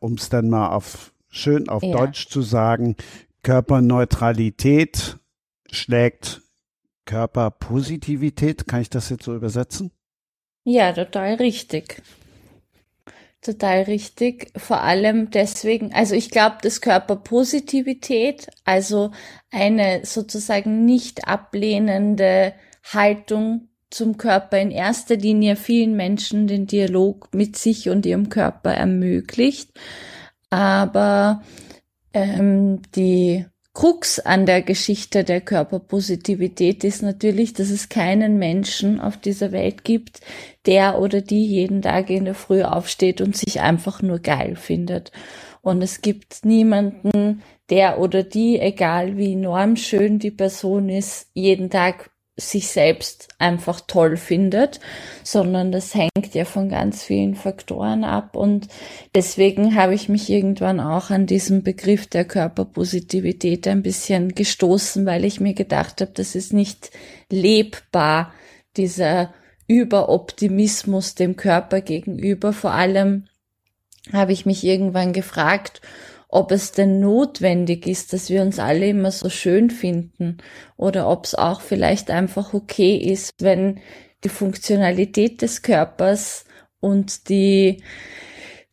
S2: Um es dann mal auf schön auf ja. Deutsch zu sagen, Körperneutralität schlägt Körperpositivität. Kann ich das jetzt so übersetzen?
S3: Ja, total richtig. Total richtig. Vor allem deswegen, also ich glaube, dass Körperpositivität, also eine sozusagen nicht ablehnende Haltung zum Körper in erster Linie vielen Menschen den Dialog mit sich und ihrem Körper ermöglicht. Aber ähm, die Krux an der Geschichte der Körperpositivität ist natürlich, dass es keinen Menschen auf dieser Welt gibt, der oder die jeden Tag in der Früh aufsteht und sich einfach nur geil findet. Und es gibt niemanden, der oder die, egal wie enorm schön die Person ist, jeden Tag sich selbst einfach toll findet, sondern das hängt ja von ganz vielen Faktoren ab und deswegen habe ich mich irgendwann auch an diesem Begriff der Körperpositivität ein bisschen gestoßen, weil ich mir gedacht habe, das ist nicht lebbar, dieser Überoptimismus dem Körper gegenüber. Vor allem habe ich mich irgendwann gefragt, ob es denn notwendig ist, dass wir uns alle immer so schön finden oder ob es auch vielleicht einfach okay ist, wenn die Funktionalität des Körpers und die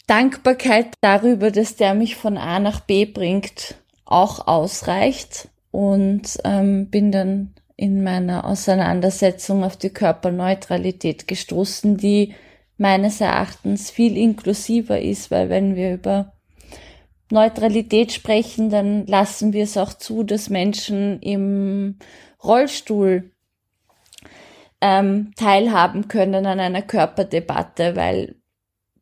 S3: Dankbarkeit darüber, dass der mich von A nach B bringt, auch ausreicht. Und ähm, bin dann in meiner Auseinandersetzung auf die Körperneutralität gestoßen, die meines Erachtens viel inklusiver ist, weil wenn wir über Neutralität sprechen, dann lassen wir es auch zu, dass Menschen im Rollstuhl ähm, teilhaben können an einer Körperdebatte, weil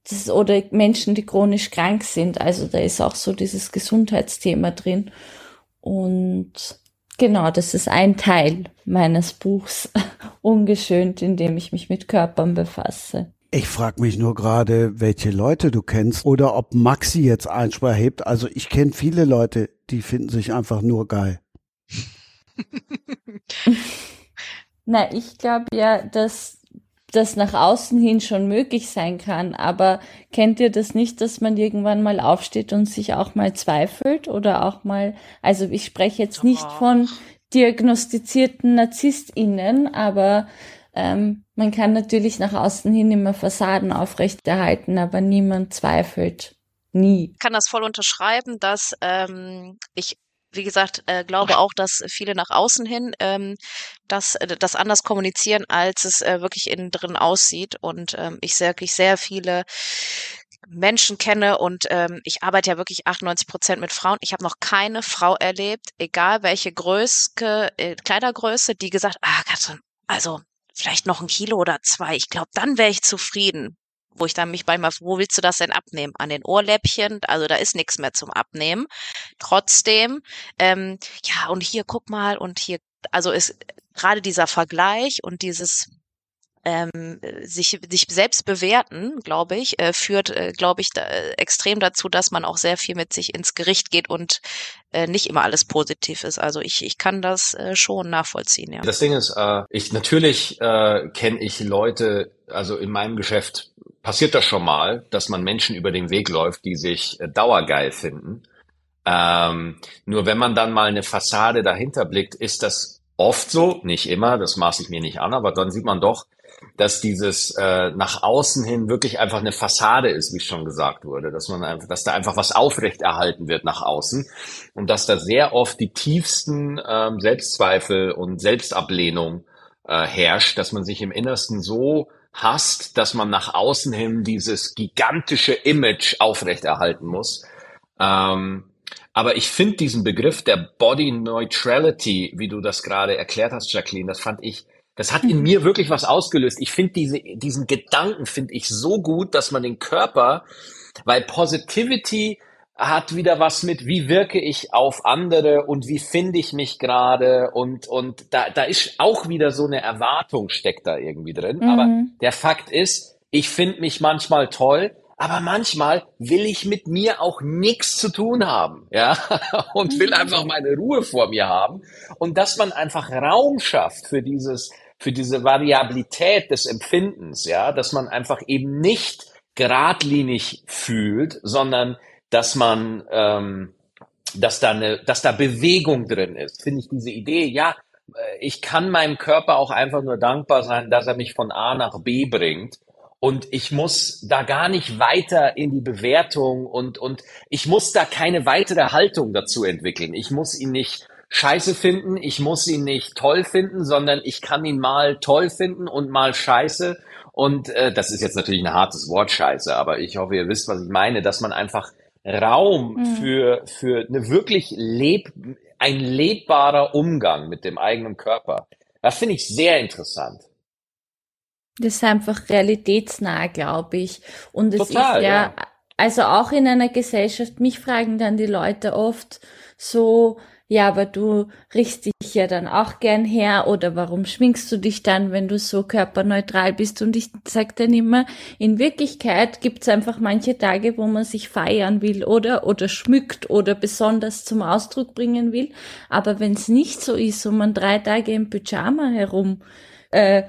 S3: das oder Menschen, die chronisch krank sind. Also da ist auch so dieses Gesundheitsthema drin. Und genau, das ist ein Teil meines Buchs, ungeschönt, in dem ich mich mit Körpern befasse.
S2: Ich frage mich nur gerade, welche Leute du kennst oder ob Maxi jetzt Einspruch hebt. Also ich kenne viele Leute, die finden sich einfach nur geil.
S3: Na, ich glaube ja, dass das nach außen hin schon möglich sein kann, aber kennt ihr das nicht, dass man irgendwann mal aufsteht und sich auch mal zweifelt oder auch mal, also ich spreche jetzt nicht von diagnostizierten NarzisstInnen, aber ähm, man kann natürlich nach außen hin immer Fassaden aufrechterhalten, aber niemand zweifelt. Nie.
S4: Ich kann das voll unterschreiben, dass ähm, ich wie gesagt, äh, glaube auch, dass viele nach außen hin ähm, das, äh, das anders kommunizieren, als es äh, wirklich innen drin aussieht. Und ähm, ich wirklich sehr viele Menschen kenne und ähm, ich arbeite ja wirklich 98 Prozent mit Frauen. Ich habe noch keine Frau erlebt, egal welche Größe, äh, Kleidergröße, die gesagt, ah, Katrin, also vielleicht noch ein Kilo oder zwei. Ich glaube, dann wäre ich zufrieden. Wo ich dann mich bei mal, wo willst du das denn abnehmen? An den Ohrläppchen? Also da ist nichts mehr zum Abnehmen. Trotzdem, ähm, ja, und hier guck mal und hier, also ist gerade dieser Vergleich und dieses ähm, sich, sich selbst bewerten, glaube ich, äh, führt, äh, glaube ich, da, extrem dazu, dass man auch sehr viel mit sich ins Gericht geht und äh, nicht immer alles positiv ist. Also ich, ich kann das äh, schon nachvollziehen, ja.
S5: Das Ding ist, äh, ich natürlich äh, kenne ich Leute, also in meinem Geschäft passiert das schon mal, dass man Menschen über den Weg läuft, die sich äh, dauergeil finden. Ähm, nur wenn man dann mal eine Fassade dahinter blickt, ist das oft so, nicht immer, das maße ich mir nicht an, aber dann sieht man doch, dass dieses äh, nach außen hin wirklich einfach eine Fassade ist, wie schon gesagt wurde, dass man einfach, dass da einfach was aufrechterhalten wird nach außen und dass da sehr oft die tiefsten ähm, Selbstzweifel und Selbstablehnung äh, herrscht, dass man sich im Innersten so hasst, dass man nach außen hin dieses gigantische Image aufrechterhalten muss. Ähm, aber ich finde diesen Begriff der Body Neutrality, wie du das gerade erklärt hast, Jacqueline, das fand ich das hat in mhm. mir wirklich was ausgelöst. Ich finde diese, diesen Gedanken finde ich so gut, dass man den Körper, weil Positivity hat wieder was mit, wie wirke ich auf andere und wie finde ich mich gerade und, und da, da ist auch wieder so eine Erwartung steckt da irgendwie drin. Mhm. Aber der Fakt ist, ich finde mich manchmal toll, aber manchmal will ich mit mir auch nichts zu tun haben, ja, und will mhm. einfach meine Ruhe vor mir haben und dass man einfach Raum schafft für dieses, für diese Variabilität des Empfindens, ja, dass man einfach eben nicht geradlinig fühlt, sondern dass man, ähm, dass da eine, dass da Bewegung drin ist, finde ich diese Idee, ja, äh, ich kann meinem Körper auch einfach nur dankbar sein, dass er mich von A nach B bringt und ich muss da gar nicht weiter in die Bewertung und, und ich muss da keine weitere Haltung dazu entwickeln. Ich muss ihn nicht scheiße finden, ich muss ihn nicht toll finden, sondern ich kann ihn mal toll finden und mal scheiße. Und äh, das ist jetzt natürlich ein hartes Wort, scheiße, aber ich hoffe, ihr wisst, was ich meine, dass man einfach Raum mhm. für, für eine wirklich leb, ein lebbarer Umgang mit dem eigenen Körper. Das finde ich sehr interessant.
S3: Das ist einfach realitätsnah, glaube ich. Und es Total, ist ja, ja, also auch in einer Gesellschaft, mich fragen dann die Leute oft so, ja, aber du riechst dich ja dann auch gern her oder warum schminkst du dich dann, wenn du so körperneutral bist? Und ich sag dann immer, in Wirklichkeit gibt's einfach manche Tage, wo man sich feiern will oder oder schmückt oder besonders zum Ausdruck bringen will. Aber wenn es nicht so ist und man drei Tage im Pyjama herum äh,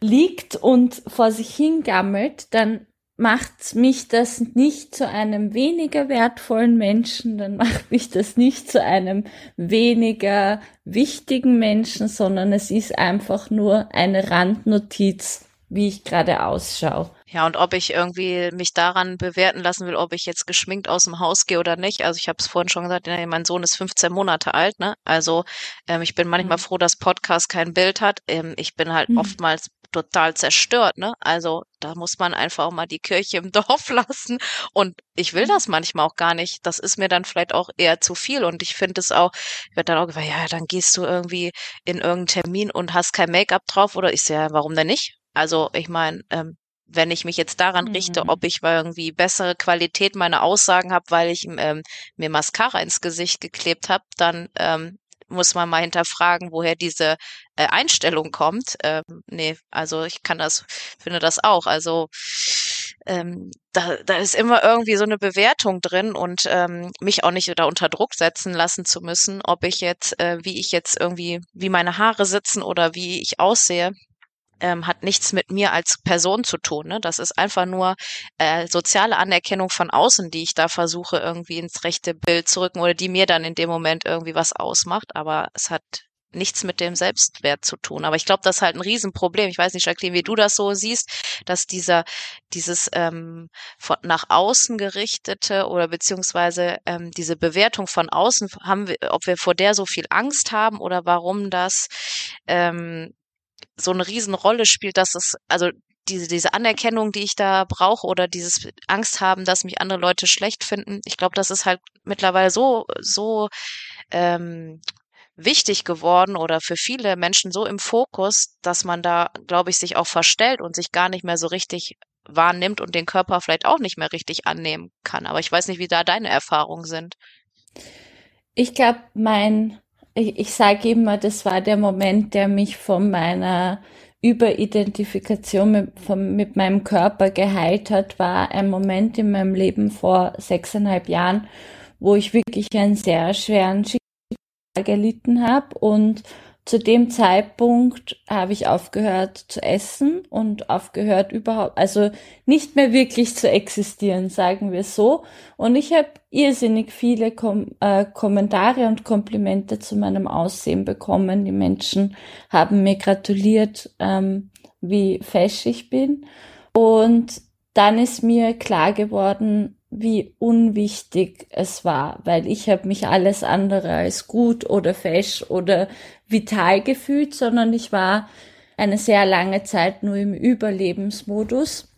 S3: liegt und vor sich hingammelt, dann macht mich das nicht zu einem weniger wertvollen Menschen, dann macht mich das nicht zu einem weniger wichtigen Menschen, sondern es ist einfach nur eine Randnotiz, wie ich gerade ausschaue.
S4: Ja, und ob ich irgendwie mich daran bewerten lassen will, ob ich jetzt geschminkt aus dem Haus gehe oder nicht. Also ich habe es vorhin schon gesagt, mein Sohn ist 15 Monate alt, ne? Also ähm, ich bin manchmal mhm. froh, dass Podcast kein Bild hat. Ähm, ich bin halt mhm. oftmals total zerstört, ne? Also da muss man einfach auch mal die Kirche im Dorf lassen. Und ich will das manchmal auch gar nicht. Das ist mir dann vielleicht auch eher zu viel. Und ich finde es auch, ich werde dann auch gesagt, ja, dann gehst du irgendwie in irgendeinen Termin und hast kein Make-up drauf. Oder ich sehe, ja, warum denn nicht? Also ich meine, ähm, wenn ich mich jetzt daran richte, mhm. ob ich irgendwie bessere Qualität meiner Aussagen habe, weil ich ähm, mir Mascara ins Gesicht geklebt habe, dann ähm, muss man mal hinterfragen, woher diese äh, Einstellung kommt. Ähm, nee, also ich kann das, finde das auch. Also ähm, da, da ist immer irgendwie so eine Bewertung drin und ähm, mich auch nicht da unter Druck setzen lassen zu müssen, ob ich jetzt, äh, wie ich jetzt irgendwie, wie meine Haare sitzen oder wie ich aussehe ähm, hat nichts mit mir als Person zu tun. Ne? Das ist einfach nur äh, soziale Anerkennung von außen, die ich da versuche irgendwie ins rechte Bild zu rücken oder die mir dann in dem Moment irgendwie was ausmacht. Aber es hat nichts mit dem Selbstwert zu tun. Aber ich glaube, das ist halt ein Riesenproblem. Ich weiß nicht, Jacqueline, wie du das so siehst, dass dieser, dieses ähm, von nach außen gerichtete oder beziehungsweise ähm, diese Bewertung von außen, haben wir, ob wir vor der so viel Angst haben oder warum das ähm, so eine Riesenrolle spielt, dass es, also diese, diese Anerkennung, die ich da brauche oder dieses Angst haben, dass mich andere Leute schlecht finden. Ich glaube, das ist halt mittlerweile so, so ähm, wichtig geworden oder für viele Menschen so im Fokus, dass man da, glaube ich, sich auch verstellt und sich gar nicht mehr so richtig wahrnimmt und den Körper vielleicht auch nicht mehr richtig annehmen kann. Aber ich weiß nicht, wie da deine Erfahrungen sind.
S3: Ich glaube, mein ich, ich sage immer, das war der Moment, der mich von meiner Überidentifikation mit, von, mit meinem Körper geheilt hat, war ein Moment in meinem Leben vor sechseinhalb Jahren, wo ich wirklich einen sehr schweren Schicksal gelitten habe und zu dem Zeitpunkt habe ich aufgehört zu essen und aufgehört überhaupt, also nicht mehr wirklich zu existieren, sagen wir so. Und ich habe irrsinnig viele Kom äh, Kommentare und Komplimente zu meinem Aussehen bekommen. Die Menschen haben mir gratuliert, ähm, wie fesch ich bin. Und dann ist mir klar geworden, wie unwichtig es war, weil ich habe mich alles andere als gut oder fesch oder vital gefühlt, sondern ich war eine sehr lange Zeit nur im Überlebensmodus.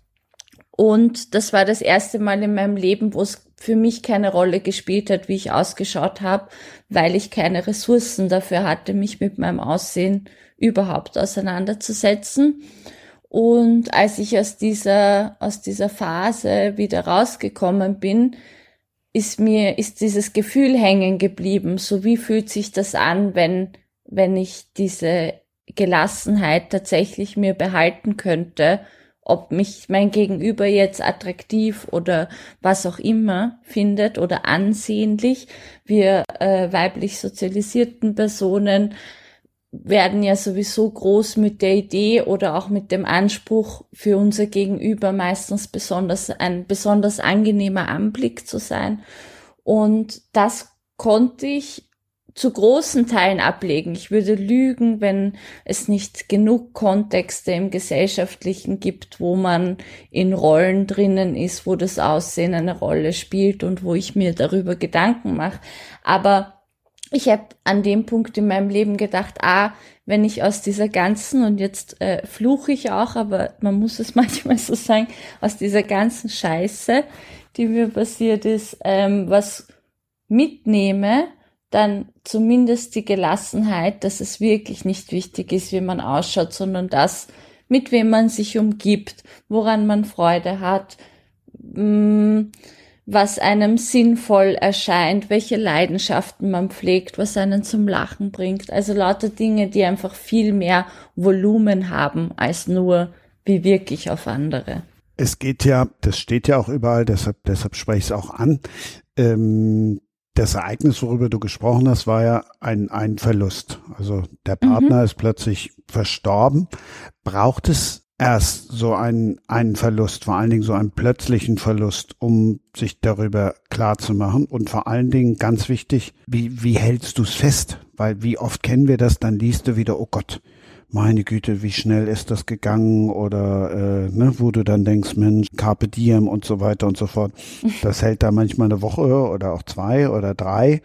S3: Und das war das erste Mal in meinem Leben, wo es für mich keine Rolle gespielt hat, wie ich ausgeschaut habe, weil ich keine Ressourcen dafür hatte, mich mit meinem Aussehen überhaupt auseinanderzusetzen. Und als ich aus dieser, aus dieser Phase wieder rausgekommen bin, ist mir, ist dieses Gefühl hängen geblieben. So wie fühlt sich das an, wenn, wenn ich diese Gelassenheit tatsächlich mir behalten könnte, ob mich mein Gegenüber jetzt attraktiv oder was auch immer findet oder ansehnlich. Wir äh, weiblich sozialisierten Personen werden ja sowieso groß mit der Idee oder auch mit dem Anspruch für unser Gegenüber meistens besonders ein besonders angenehmer Anblick zu sein. Und das konnte ich zu großen Teilen ablegen. Ich würde lügen, wenn es nicht genug Kontexte im Gesellschaftlichen gibt, wo man in Rollen drinnen ist, wo das Aussehen eine Rolle spielt und wo ich mir darüber Gedanken mache. Aber ich habe an dem Punkt in meinem Leben gedacht, ah, wenn ich aus dieser ganzen, und jetzt äh, fluche ich auch, aber man muss es manchmal so sagen, aus dieser ganzen Scheiße, die mir passiert ist, ähm, was mitnehme, dann zumindest die Gelassenheit, dass es wirklich nicht wichtig ist, wie man ausschaut, sondern das, mit wem man sich umgibt, woran man Freude hat, mh, mm, was einem sinnvoll erscheint, welche Leidenschaften man pflegt, was einen zum Lachen bringt. Also lauter Dinge, die einfach viel mehr Volumen haben als nur wie wirklich auf andere.
S2: Es geht ja, das steht ja auch überall, deshalb, deshalb spreche ich es auch an. Ähm, das Ereignis, worüber du gesprochen hast, war ja ein, ein Verlust. Also der Partner mhm. ist plötzlich verstorben. Braucht es erst so einen, einen Verlust, vor allen Dingen so einen plötzlichen Verlust, um sich darüber klar zu machen. Und vor allen Dingen ganz wichtig, wie, wie hältst du es fest? Weil wie oft kennen wir das, dann liest du wieder, oh Gott, meine Güte, wie schnell ist das gegangen oder äh, ne, wo du dann denkst, Mensch, Carpe Diem und so weiter und so fort. Das hält da manchmal eine Woche oder auch zwei oder drei.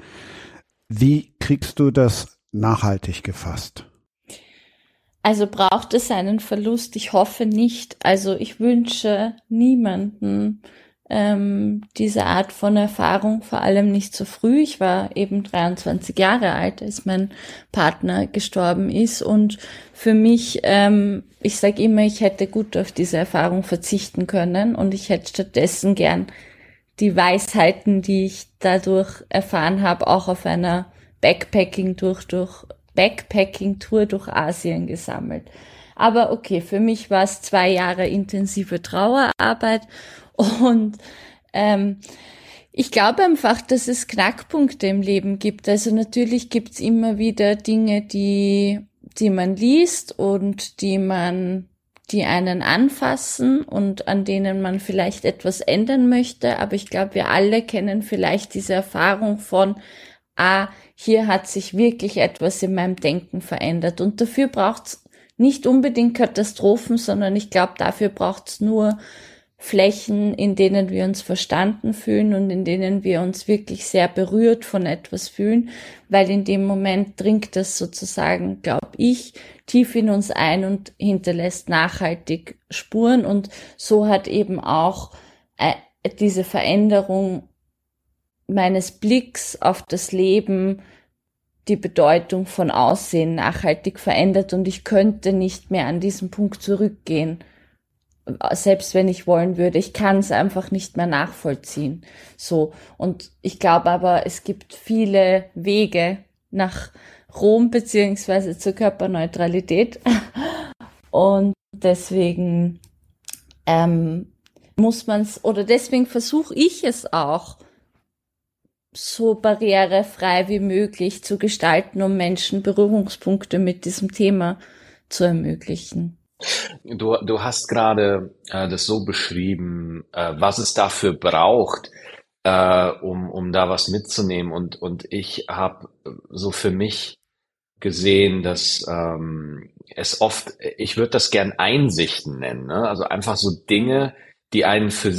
S2: Wie kriegst du das nachhaltig gefasst?
S3: Also braucht es einen Verlust? Ich hoffe nicht. Also ich wünsche niemanden ähm, diese Art von Erfahrung, vor allem nicht so früh. Ich war eben 23 Jahre alt, als mein Partner gestorben ist. Und für mich, ähm, ich sage immer, ich hätte gut auf diese Erfahrung verzichten können und ich hätte stattdessen gern die Weisheiten, die ich dadurch erfahren habe, auch auf einer Backpacking durch, durch Backpacking-Tour durch Asien gesammelt. Aber okay, für mich war es zwei Jahre intensive Trauerarbeit und ähm, ich glaube einfach, dass es Knackpunkte im Leben gibt. Also natürlich gibt's immer wieder Dinge, die, die man liest und die man, die einen anfassen und an denen man vielleicht etwas ändern möchte. Aber ich glaube, wir alle kennen vielleicht diese Erfahrung von, ah, hier hat sich wirklich etwas in meinem Denken verändert. Und dafür braucht's nicht unbedingt Katastrophen, sondern ich glaube, dafür braucht's nur Flächen, in denen wir uns verstanden fühlen und in denen wir uns wirklich sehr berührt von etwas fühlen, weil in dem Moment dringt das sozusagen, glaube ich, tief in uns ein und hinterlässt nachhaltig Spuren und so hat eben auch äh, diese Veränderung meines Blicks auf das Leben die Bedeutung von Aussehen nachhaltig verändert und ich könnte nicht mehr an diesen Punkt zurückgehen, selbst wenn ich wollen würde. Ich kann es einfach nicht mehr nachvollziehen. So. Und ich glaube aber, es gibt viele Wege nach Rom beziehungsweise zur Körperneutralität. Und deswegen ähm, muss man es, oder deswegen versuche ich es auch, so barrierefrei wie möglich zu gestalten, um Menschen Berührungspunkte mit diesem Thema zu ermöglichen.
S5: Du, du hast gerade äh, das so beschrieben, äh, was es dafür braucht, äh, um, um da was mitzunehmen. Und, und ich habe so für mich gesehen, dass ähm, es oft, ich würde das gern Einsichten nennen, ne? also einfach so Dinge, die einen für,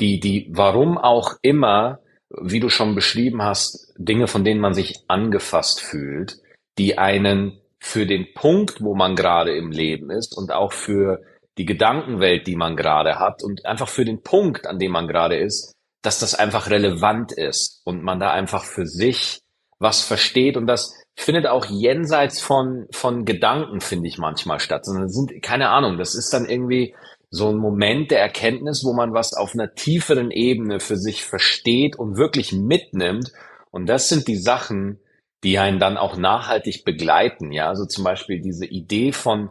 S5: die, die, warum auch immer, wie du schon beschrieben hast, Dinge, von denen man sich angefasst fühlt, die einen für den Punkt, wo man gerade im Leben ist und auch für die Gedankenwelt, die man gerade hat und einfach für den Punkt, an dem man gerade ist, dass das einfach relevant ist und man da einfach für sich was versteht. Und das findet auch jenseits von, von Gedanken, finde ich manchmal statt, sondern sind, keine Ahnung, das ist dann irgendwie so ein Moment der Erkenntnis, wo man was auf einer tieferen Ebene für sich versteht und wirklich mitnimmt. Und das sind die Sachen, die einen dann auch nachhaltig begleiten. Ja, also zum Beispiel diese Idee von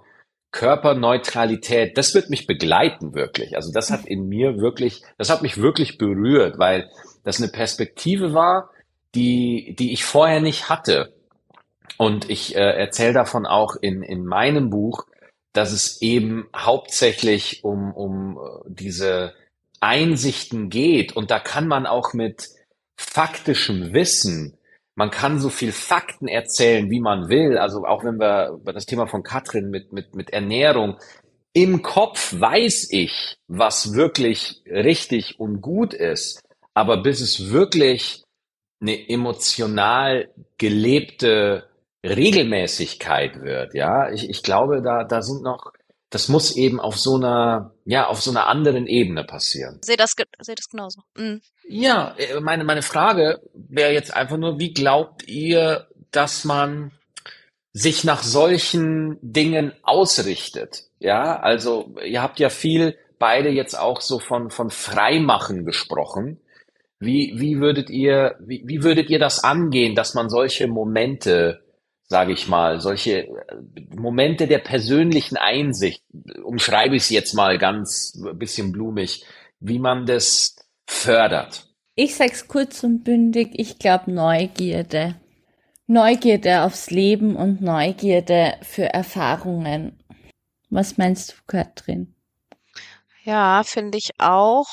S5: Körperneutralität, das wird mich begleiten wirklich. Also das hat in mir wirklich, das hat mich wirklich berührt, weil das eine Perspektive war, die, die ich vorher nicht hatte. Und ich äh, erzähle davon auch in, in meinem Buch, dass es eben hauptsächlich um, um äh, diese Einsichten geht. Und da kann man auch mit faktischem Wissen, man kann so viel Fakten erzählen, wie man will. Also auch wenn wir über das Thema von Katrin mit, mit, mit Ernährung, im Kopf weiß ich, was wirklich richtig und gut ist. Aber bis es wirklich eine emotional gelebte Regelmäßigkeit wird, ja. Ich, ich glaube, da, da sind noch, das muss eben auf so einer, ja, auf so einer anderen Ebene passieren.
S4: Sehe das, sehe das genauso. Mhm.
S5: Ja, äh, meine, meine Frage wäre jetzt einfach nur, wie glaubt ihr, dass man sich nach solchen Dingen ausrichtet? Ja, also ihr habt ja viel beide jetzt auch so von, von Freimachen gesprochen. Wie, wie würdet ihr, wie, wie würdet ihr das angehen, dass man solche Momente sage ich mal, solche äh, Momente der persönlichen Einsicht, umschreibe ich es jetzt mal ganz bisschen blumig, wie man das fördert.
S3: Ich sag's kurz und bündig, ich glaube Neugierde. Neugierde aufs Leben und Neugierde für Erfahrungen. Was meinst du, Katrin?
S4: Ja, finde ich auch.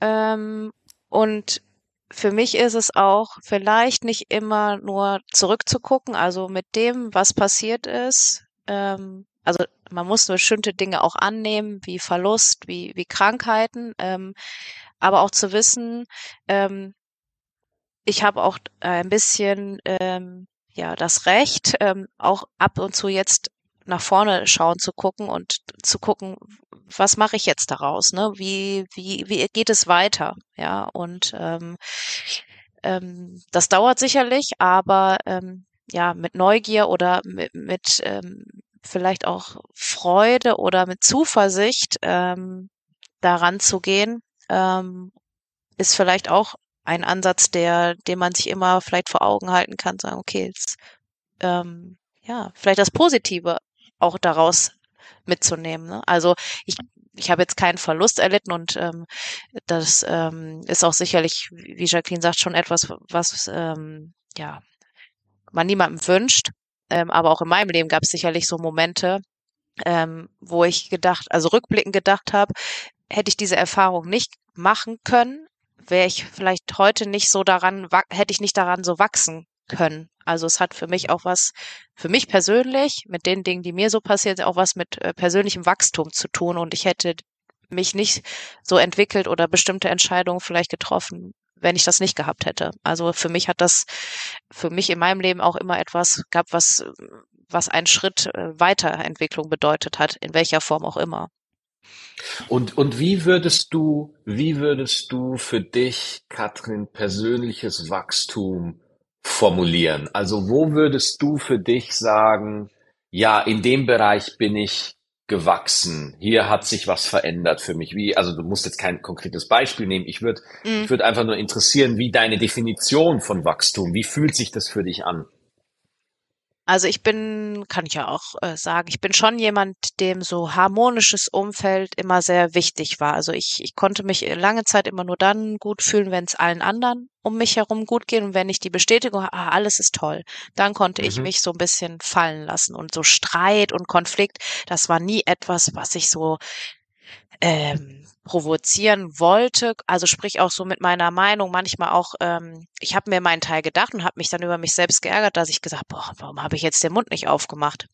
S4: Ähm, und für mich ist es auch vielleicht nicht immer nur zurückzugucken, also mit dem, was passiert ist. Ähm, also man muss bestimmte Dinge auch annehmen, wie Verlust, wie, wie Krankheiten, ähm, aber auch zu wissen, ähm, ich habe auch ein bisschen ähm, ja das Recht, ähm, auch ab und zu jetzt nach vorne schauen zu gucken und zu gucken, was mache ich jetzt daraus? Ne? Wie, wie, wie geht es weiter? Ja, und ähm, ähm, das dauert sicherlich, aber ähm, ja, mit Neugier oder mit, mit ähm, vielleicht auch Freude oder mit Zuversicht ähm, daran zu gehen, ähm, ist vielleicht auch ein Ansatz, der, den man sich immer vielleicht vor Augen halten kann, sagen, okay, jetzt, ähm, ja, vielleicht das Positive auch daraus mitzunehmen. Ne? Also ich, ich habe jetzt keinen Verlust erlitten und ähm, das ähm, ist auch sicherlich, wie Jacqueline sagt, schon etwas, was ähm, ja man niemandem wünscht. Ähm, aber auch in meinem Leben gab es sicherlich so Momente, ähm, wo ich gedacht, also rückblickend gedacht habe, hätte ich diese Erfahrung nicht machen können, wäre ich vielleicht heute nicht so daran, hätte ich nicht daran so wachsen können. Also es hat für mich auch was, für mich persönlich, mit den Dingen, die mir so passiert, auch was mit äh, persönlichem Wachstum zu tun. Und ich hätte mich nicht so entwickelt oder bestimmte Entscheidungen vielleicht getroffen, wenn ich das nicht gehabt hätte. Also für mich hat das für mich in meinem Leben auch immer etwas gehabt, was, was einen Schritt äh, Weiterentwicklung bedeutet hat, in welcher Form auch immer.
S5: Und, und wie würdest du, wie würdest du für dich, Katrin, persönliches Wachstum formulieren? Also wo würdest du für dich sagen, ja, in dem Bereich bin ich gewachsen. Hier hat sich was verändert für mich. Wie, also du musst jetzt kein konkretes Beispiel nehmen. Ich würde, mhm. ich würde einfach nur interessieren, wie deine Definition von Wachstum, wie fühlt sich das für dich an?
S4: Also ich bin, kann ich ja auch äh, sagen, ich bin schon jemand, dem so harmonisches Umfeld immer sehr wichtig war. Also ich, ich konnte mich lange Zeit immer nur dann gut fühlen, wenn es allen anderen um mich herum gut geht und wenn ich die Bestätigung, ah, alles ist toll, dann konnte ich
S5: Mhm.
S4: mich so ein bisschen fallen lassen. Und so Streit und Konflikt, das war nie etwas, was ich so ähm, provozieren wollte, also sprich auch so mit meiner Meinung, manchmal auch, ähm, ich habe mir meinen Teil gedacht und habe mich dann über mich selbst geärgert, dass ich gesagt, boah, warum habe ich jetzt den Mund nicht aufgemacht?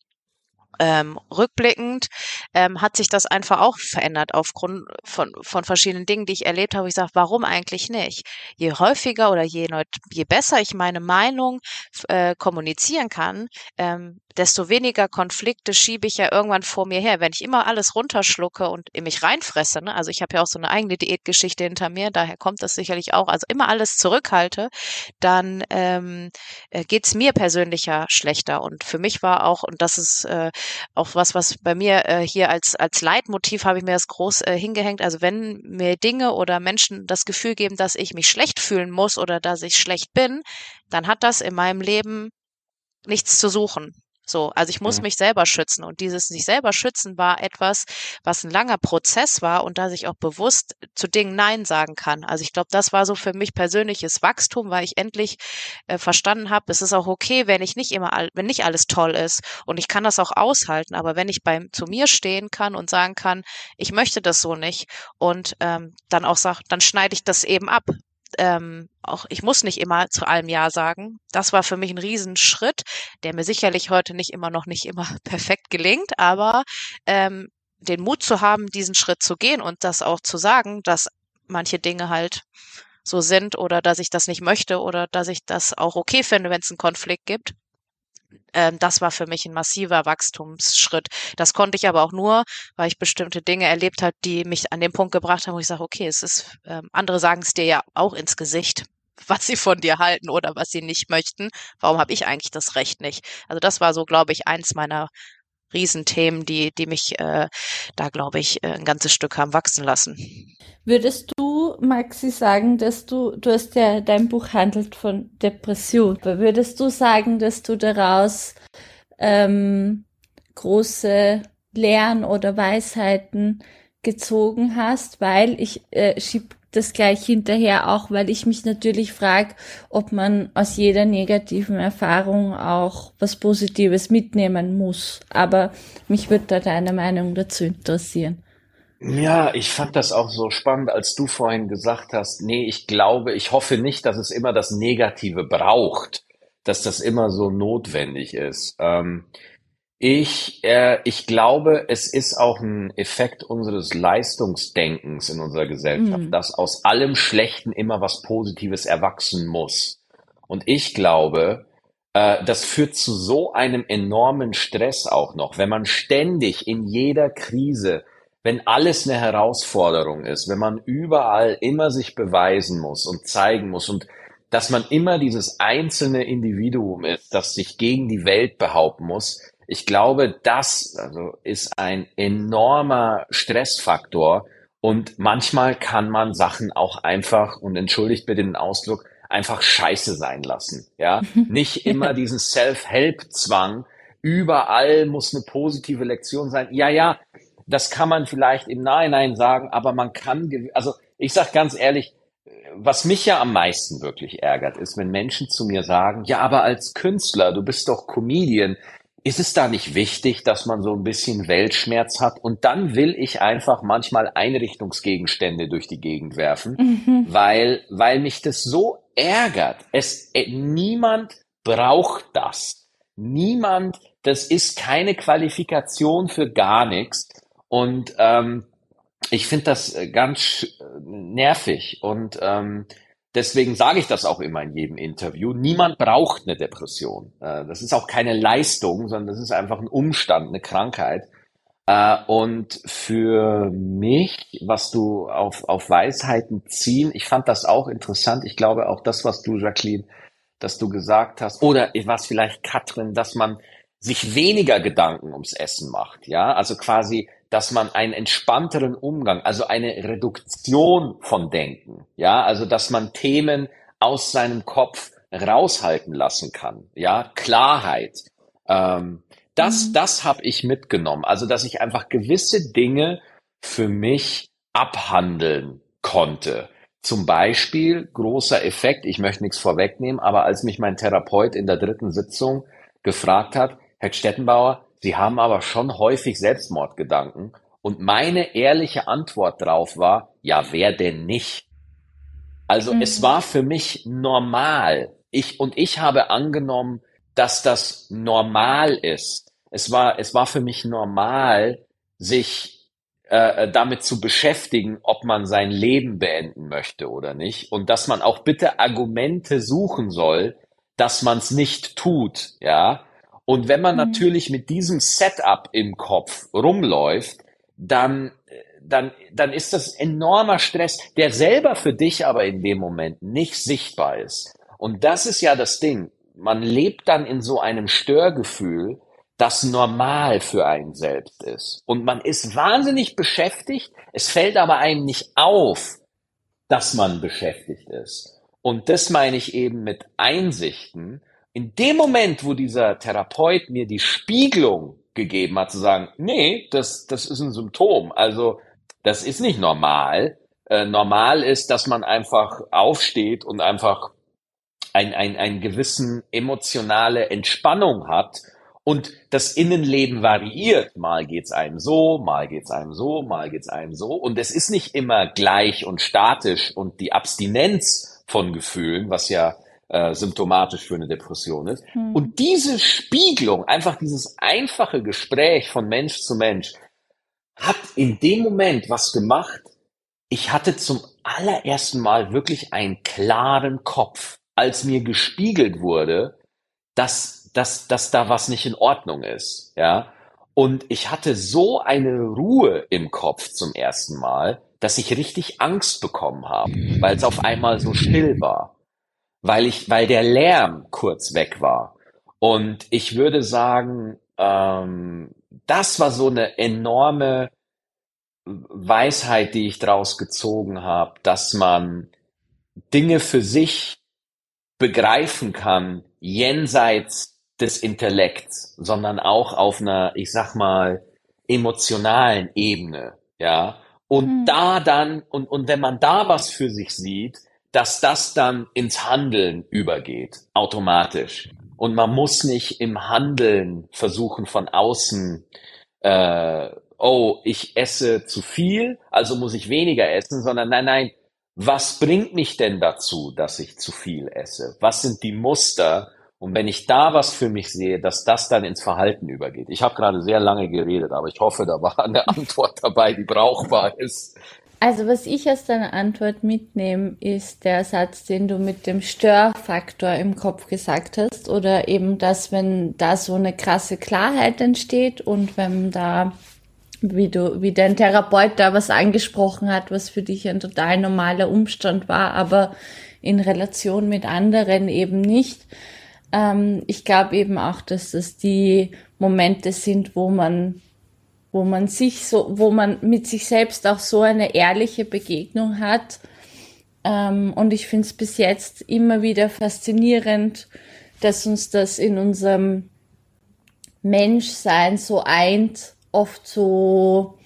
S4: Ähm, rückblickend ähm, hat sich das einfach auch verändert aufgrund von, von verschiedenen Dingen, die ich erlebt habe. Ich sage, warum eigentlich nicht? Je häufiger oder je, je besser ich meine Meinung äh, kommunizieren kann, ähm, desto weniger Konflikte schiebe ich ja irgendwann vor mir her. Wenn ich immer alles runterschlucke und in mich reinfresse, ne? also ich habe ja auch so eine eigene Diätgeschichte hinter mir, daher kommt das sicherlich auch, also immer alles zurückhalte, dann ähm, äh, geht's mir persönlich ja schlechter. Und für mich war auch, und das ist äh, auch was, was bei mir äh, hier als, als Leitmotiv habe ich mir das groß äh, hingehängt. Also wenn mir Dinge oder Menschen das Gefühl geben, dass ich mich schlecht fühlen muss oder dass ich schlecht bin, dann hat das in meinem Leben nichts zu suchen. So, also ich muss
S5: Mhm.
S4: mich selber schützen und dieses sich selber schützen war etwas, was ein langer Prozess war und dass ich auch bewusst zu Dingen Nein sagen kann. Also ich glaube, das war so für mich persönliches Wachstum, weil ich endlich äh, verstanden habe, es ist auch okay, wenn ich nicht immer, all, wenn nicht alles toll ist und ich kann das auch aushalten, aber wenn ich beim zu mir stehen kann und sagen kann, ich möchte das so nicht und ähm, dann auch sag, dann schneide ich das eben ab ähm, auch ich muss nicht immer zu allem Ja sagen. Das war für mich ein Riesenschritt, der mir sicherlich heute nicht immer noch nicht immer perfekt gelingt, aber ähm, den Mut zu haben, diesen Schritt zu gehen und das auch zu sagen, dass manche Dinge halt so sind oder dass ich das nicht möchte oder dass ich das auch okay finde, wenn es einen Konflikt gibt. Ähm, das war für mich ein massiver Wachstumsschritt. Das konnte ich aber auch nur, weil ich bestimmte Dinge erlebt habe, die mich an den Punkt gebracht haben, wo ich sage, okay, es ist, ähm, andere sagen es dir ja auch ins Gesicht, was sie von dir halten oder was sie nicht möchten. Warum habe ich eigentlich das Recht nicht? Also das war so, glaube ich, eins meiner Riesenthemen, die, die mich äh, da, glaube ich, äh, ein ganzes Stück haben wachsen lassen.
S3: Würdest du, Maxi, sagen, dass du, du hast ja, dein Buch handelt von Depression, würdest du sagen, dass du daraus ähm, große Lehren oder Weisheiten gezogen hast, weil ich äh, schieb das gleich hinterher auch, weil ich mich natürlich frage, ob man aus jeder negativen Erfahrung auch was Positives mitnehmen muss. Aber mich würde da deine Meinung dazu interessieren.
S5: Ja, ich fand das auch so spannend, als du vorhin gesagt hast, nee, ich glaube, ich hoffe nicht, dass es immer das Negative braucht, dass das immer so notwendig ist. Ähm, ich, äh, ich glaube, es ist auch ein Effekt unseres Leistungsdenkens in unserer Gesellschaft,
S3: Mhm.
S5: dass aus allem Schlechten immer was Positives erwachsen muss. Und ich glaube, äh, das führt zu so einem enormen Stress auch noch, wenn man ständig in jeder Krise, wenn alles eine Herausforderung ist, wenn man überall immer sich beweisen muss und zeigen muss und dass man immer dieses einzelne Individuum ist, das sich gegen die Welt behaupten muss. Ich glaube, das also ist ein enormer Stressfaktor und manchmal kann man Sachen auch einfach, und entschuldigt bitte den Ausdruck, einfach scheiße sein lassen. Ja, nicht immer diesen Self-Help-Zwang. Überall muss eine positive Lektion sein. Ja, ja, das kann man vielleicht im Nachhinein sagen, aber man kann, also ich sag ganz ehrlich, was mich ja am meisten wirklich ärgert, ist, wenn Menschen zu mir sagen, ja, aber als Künstler, du bist doch Comedian, ist es da nicht wichtig, dass man so ein bisschen Weltschmerz hat? Und dann will ich einfach manchmal Einrichtungsgegenstände durch die Gegend werfen,
S3: Mhm.
S5: weil, weil mich das so ärgert. Es, äh, niemand braucht das. Niemand, das ist keine Qualifikation für gar nichts. Und ähm, ich finde das äh, ganz äh, nervig und ähm, deswegen sage ich das auch immer in jedem Interview. Niemand braucht eine Depression. Äh, das ist auch keine Leistung, sondern das ist einfach ein Umstand, eine Krankheit. Äh, und für mich, was du auf, auf Weisheiten ziehen, ich fand das auch interessant. Ich glaube auch das, was du, Jacqueline, dass du gesagt hast, oder was vielleicht Katrin, dass man sich weniger Gedanken ums Essen macht, ja, also quasi, dass man einen entspannteren Umgang, also eine Reduktion von Denken, ja, also dass man Themen aus seinem Kopf raushalten lassen kann, ja, Klarheit, Ähm, das,
S3: Mhm.
S5: das habe ich mitgenommen. Also, dass ich einfach gewisse Dinge für mich abhandeln konnte. Zum Beispiel, großer Effekt, ich möchte nichts vorwegnehmen, aber als mich mein Therapeut in der dritten Sitzung gefragt hat, Herr Stettenbauer, Sie haben aber schon häufig Selbstmordgedanken. Und meine ehrliche Antwort drauf war, ja, wer denn nicht? Also
S3: Mhm.
S5: es war für mich normal. Ich, und ich habe angenommen, dass das normal ist. Es war, es war für mich normal, sich äh, damit zu beschäftigen, ob man sein Leben beenden möchte oder nicht. Und dass man auch bitte Argumente suchen soll, dass man es nicht tut, ja. Und wenn man
S3: Mhm.
S5: natürlich mit diesem Setup im Kopf rumläuft, dann, dann, dann ist das enormer Stress, der selber für dich aber in dem Moment nicht sichtbar ist. Und das ist ja das Ding. Man lebt dann in so einem Störgefühl, das normal für einen selbst ist. Und man ist wahnsinnig beschäftigt, es fällt aber einem nicht auf, dass man beschäftigt ist. Und das meine ich eben mit Einsichten. In dem Moment, wo dieser Therapeut mir die Spiegelung gegeben hat, zu sagen, nee, das, das ist ein Symptom. Also, das ist nicht normal. Äh, normal ist, dass man einfach aufsteht und einfach ein, ein, ein gewissen emotionale Entspannung hat und das Innenleben variiert. Mal geht's einem so, mal geht's einem so, mal geht's einem so. Und es ist nicht immer gleich und statisch und die Abstinenz von Gefühlen, was ja äh, symptomatisch für eine Depression ist.
S3: Mhm.
S5: Und diese Spiegelung, einfach dieses einfache Gespräch von Mensch zu Mensch, hat in dem Moment was gemacht. Ich hatte zum allerersten Mal wirklich einen klaren Kopf, als mir gespiegelt wurde, dass, dass, dass da was nicht in Ordnung ist, ja. Und ich hatte so eine Ruhe im Kopf zum ersten Mal, dass ich richtig Angst bekommen habe, weil es auf einmal so still war, weil ich, weil der Lärm kurz weg war. Und ich würde sagen, ähm, das war so eine enorme Weisheit, die ich daraus gezogen habe, dass man Dinge für sich begreifen kann, jenseits des Intellekts, sondern auch auf einer, ich sag mal, emotionalen Ebene, ja. Und
S3: Hm.
S5: da dann, und, und wenn man da was für sich sieht, dass das dann ins Handeln übergeht, automatisch. Und man muss nicht im Handeln versuchen von außen, äh, oh, ich esse zu viel, also muss ich weniger essen, sondern nein, nein, was bringt mich denn dazu, dass ich zu viel esse? Was sind die Muster? Und wenn ich da was für mich sehe, dass das dann ins Verhalten übergeht. Ich habe gerade sehr lange geredet, aber ich hoffe, da war eine Antwort dabei, die brauchbar ist.
S3: Also was ich aus deiner Antwort mitnehme, ist der Satz, den du mit dem Störfaktor im Kopf gesagt hast. Oder eben das, wenn da so eine krasse Klarheit entsteht und wenn da, wie du, wie dein Therapeut da was angesprochen hat, was für dich ein total normaler Umstand war, aber in Relation mit anderen eben nicht. Ähm, ich glaube eben auch, dass das die Momente sind, wo man wo man sich so, wo man mit sich selbst auch so eine ehrliche Begegnung hat. Ähm, und ich finde es bis jetzt immer wieder faszinierend, dass uns das in unserem Menschsein so eint, oft so,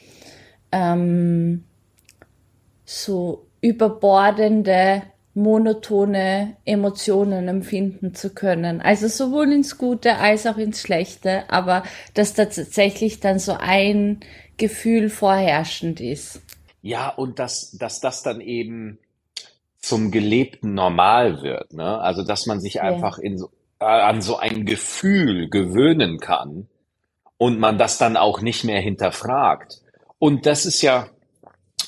S3: ähm, so überbordende, monotone Emotionen empfinden zu können. Also sowohl ins Gute als auch ins Schlechte, aber dass da tatsächlich dann so ein Gefühl vorherrschend ist.
S5: Ja, und dass, dass das dann eben zum gelebten Normal wird, ne? Also, dass man sich einfach in so, äh, an so ein Gefühl gewöhnen kann und man das dann auch nicht mehr hinterfragt. Und das ist ja,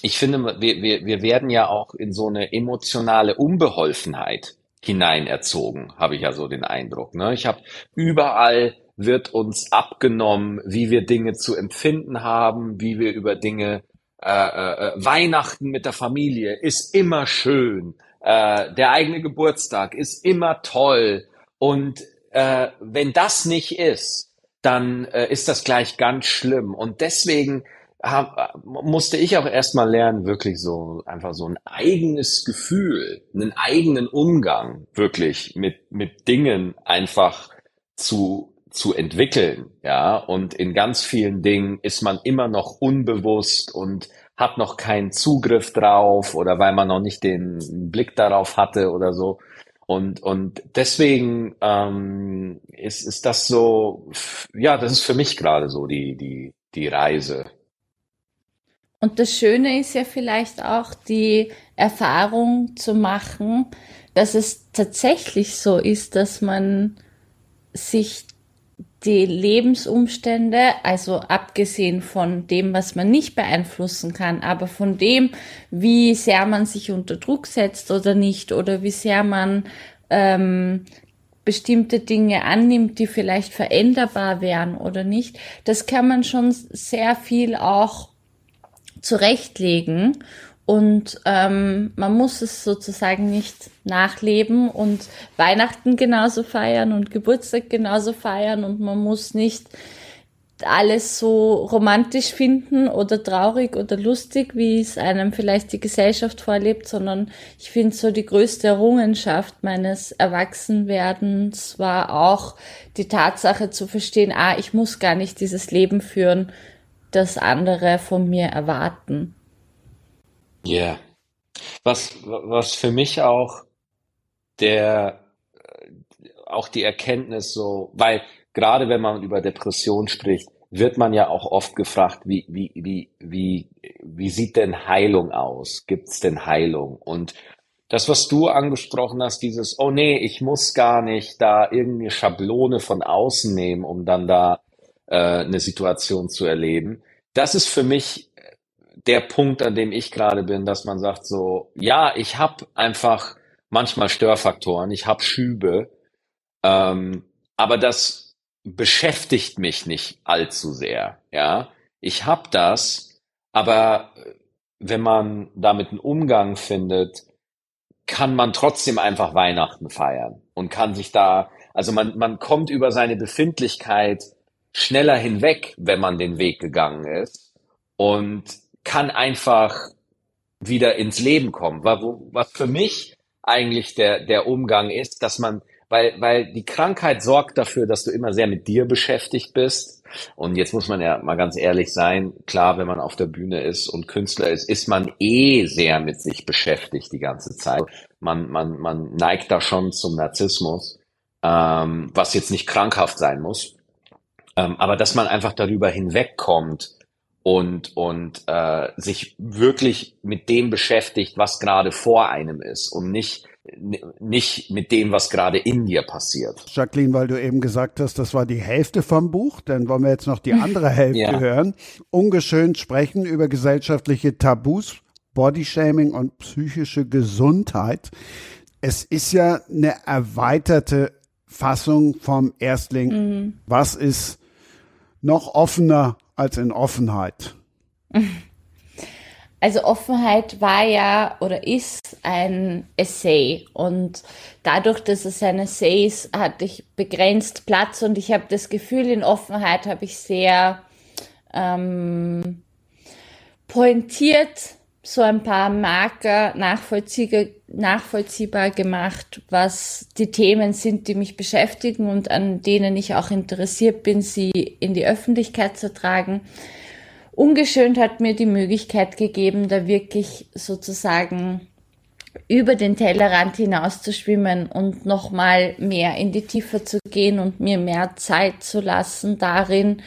S5: ich finde, wir, wir, wir werden ja auch in so eine emotionale Unbeholfenheit hineinerzogen, habe ich ja so den Eindruck. Ne? Ich habe überall wird uns abgenommen, wie wir Dinge zu empfinden haben, wie wir über Dinge äh, äh, Weihnachten mit der Familie ist immer schön, äh, der eigene Geburtstag ist immer toll und äh, wenn das nicht ist, dann äh, ist das gleich ganz schlimm und deswegen hab, musste ich auch erstmal lernen, wirklich so einfach so ein eigenes Gefühl, einen eigenen Umgang wirklich mit mit Dingen einfach zu zu entwickeln, ja. Und in ganz vielen Dingen ist man immer noch unbewusst und hat noch keinen Zugriff drauf oder weil man noch nicht den Blick darauf hatte oder so. Und, und deswegen ähm, ist, ist das so, ja, das ist für mich gerade so die, die, die Reise.
S3: Und das Schöne ist ja vielleicht auch die Erfahrung zu machen, dass es tatsächlich so ist, dass man sich die Lebensumstände, also abgesehen von dem, was man nicht beeinflussen kann, aber von dem, wie sehr man sich unter Druck setzt oder nicht, oder wie sehr man ähm, bestimmte Dinge annimmt, die vielleicht veränderbar wären oder nicht, das kann man schon sehr viel auch zurechtlegen und ähm, man muss es sozusagen nicht nachleben und Weihnachten genauso feiern und Geburtstag genauso feiern und man muss nicht alles so romantisch finden oder traurig oder lustig, wie es einem vielleicht die Gesellschaft vorlebt, sondern ich finde so die größte Errungenschaft meines Erwachsenwerdens war auch die Tatsache zu verstehen, ah, ich muss gar nicht dieses Leben führen, das andere von mir erwarten.
S5: Ja. Yeah. Was, was für mich auch der, auch die Erkenntnis so, weil gerade wenn man über Depression spricht, wird man ja auch oft gefragt, wie, wie, wie, wie, wie sieht denn Heilung aus? Gibt's denn Heilung? Und das, was du angesprochen hast, dieses, oh nee, ich muss gar nicht da irgendeine Schablone von außen nehmen, um dann da äh, eine Situation zu erleben. Das ist für mich der Punkt, an dem ich gerade bin, dass man sagt so, ja, ich habe einfach manchmal Störfaktoren, ich habe Schübe, ähm, aber das beschäftigt mich nicht allzu sehr. Ja, ich habe das, aber wenn man damit einen Umgang findet, kann man trotzdem einfach Weihnachten feiern und kann sich da, also man, man kommt über seine Befindlichkeit schneller hinweg, wenn man den Weg gegangen ist. Und kann einfach wieder ins Leben kommen. Was für mich eigentlich der, der Umgang ist, dass man, weil, weil die Krankheit sorgt dafür, dass du immer sehr mit dir beschäftigt bist. Und jetzt muss man ja mal ganz ehrlich sein, klar, wenn man auf der Bühne ist und Künstler ist, ist man eh sehr mit sich beschäftigt die ganze Zeit. Man, man, man neigt da schon zum Narzissmus, ähm, was jetzt nicht krankhaft sein muss. Ähm, aber dass man einfach darüber hinwegkommt, und, und äh, sich wirklich mit dem beschäftigt, was gerade vor einem ist und nicht nicht mit dem, was gerade in dir passiert.
S2: Jacqueline, weil du eben gesagt hast, das war die Hälfte vom Buch, dann wollen wir jetzt noch die andere Hälfte ja. hören. Ungeschönt sprechen über gesellschaftliche Tabus, Bodyshaming und psychische Gesundheit. Es ist ja eine erweiterte Fassung vom Erstling. Mhm. Was ist noch offener als in Offenheit?
S3: Also Offenheit war ja oder ist ein Essay und dadurch, dass es ein Essay ist, hatte ich begrenzt Platz und ich habe das Gefühl, in Offenheit habe ich sehr ähm, pointiert so ein paar Marker nachvollziehbar gemacht, was die Themen sind, die mich beschäftigen und an denen ich auch interessiert bin, sie in die Öffentlichkeit zu tragen. Ungeschönt hat mir die Möglichkeit gegeben, da wirklich sozusagen über den Tellerrand hinaus zu schwimmen und nochmal mehr in die Tiefe zu gehen und mir mehr Zeit zu lassen darin,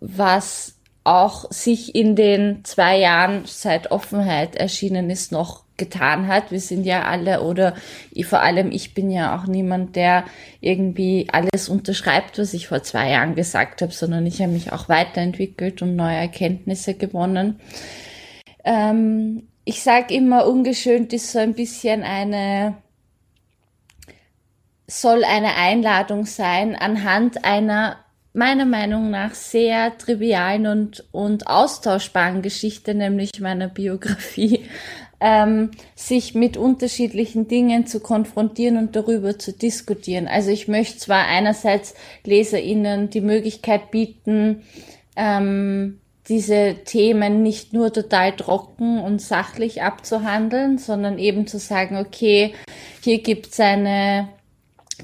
S3: was auch sich in den zwei Jahren seit Offenheit erschienen ist noch getan hat. Wir sind ja alle oder ich, vor allem ich bin ja auch niemand, der irgendwie alles unterschreibt, was ich vor zwei Jahren gesagt habe, sondern ich habe mich auch weiterentwickelt und neue Erkenntnisse gewonnen. Ähm, ich sage immer, ungeschönt ist so ein bisschen eine soll eine Einladung sein, anhand einer meiner Meinung nach sehr trivialen und, und austauschbaren Geschichte, nämlich meiner Biografie, ähm, sich mit unterschiedlichen Dingen zu konfrontieren und darüber zu diskutieren. Also ich möchte zwar einerseits LeserInnen die Möglichkeit bieten, ähm, diese Themen nicht nur total trocken und sachlich abzuhandeln, sondern eben zu sagen, okay, hier gibt es eine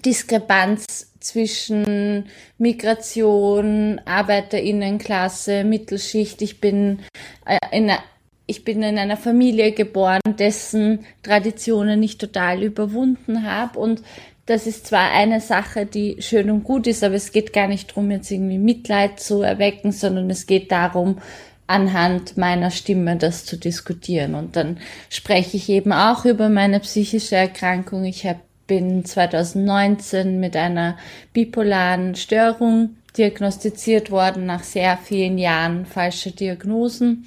S3: Diskrepanz zwischen Migration, Arbeiterinnenklasse, Mittelschicht. Ich bin äh, in einer ich bin in einer Familie geboren, dessen Traditionen ich total überwunden habe und das ist zwar eine Sache, die schön und gut ist, aber es geht gar nicht darum, jetzt irgendwie Mitleid zu erwecken, sondern es geht darum, anhand meiner Stimme das zu diskutieren. Und dann spreche ich eben auch über meine psychische Erkrankung. Ich hab, bin 2019 mit einer bipolaren Störung diagnostiziert worden nach sehr vielen Jahren falscher Diagnosen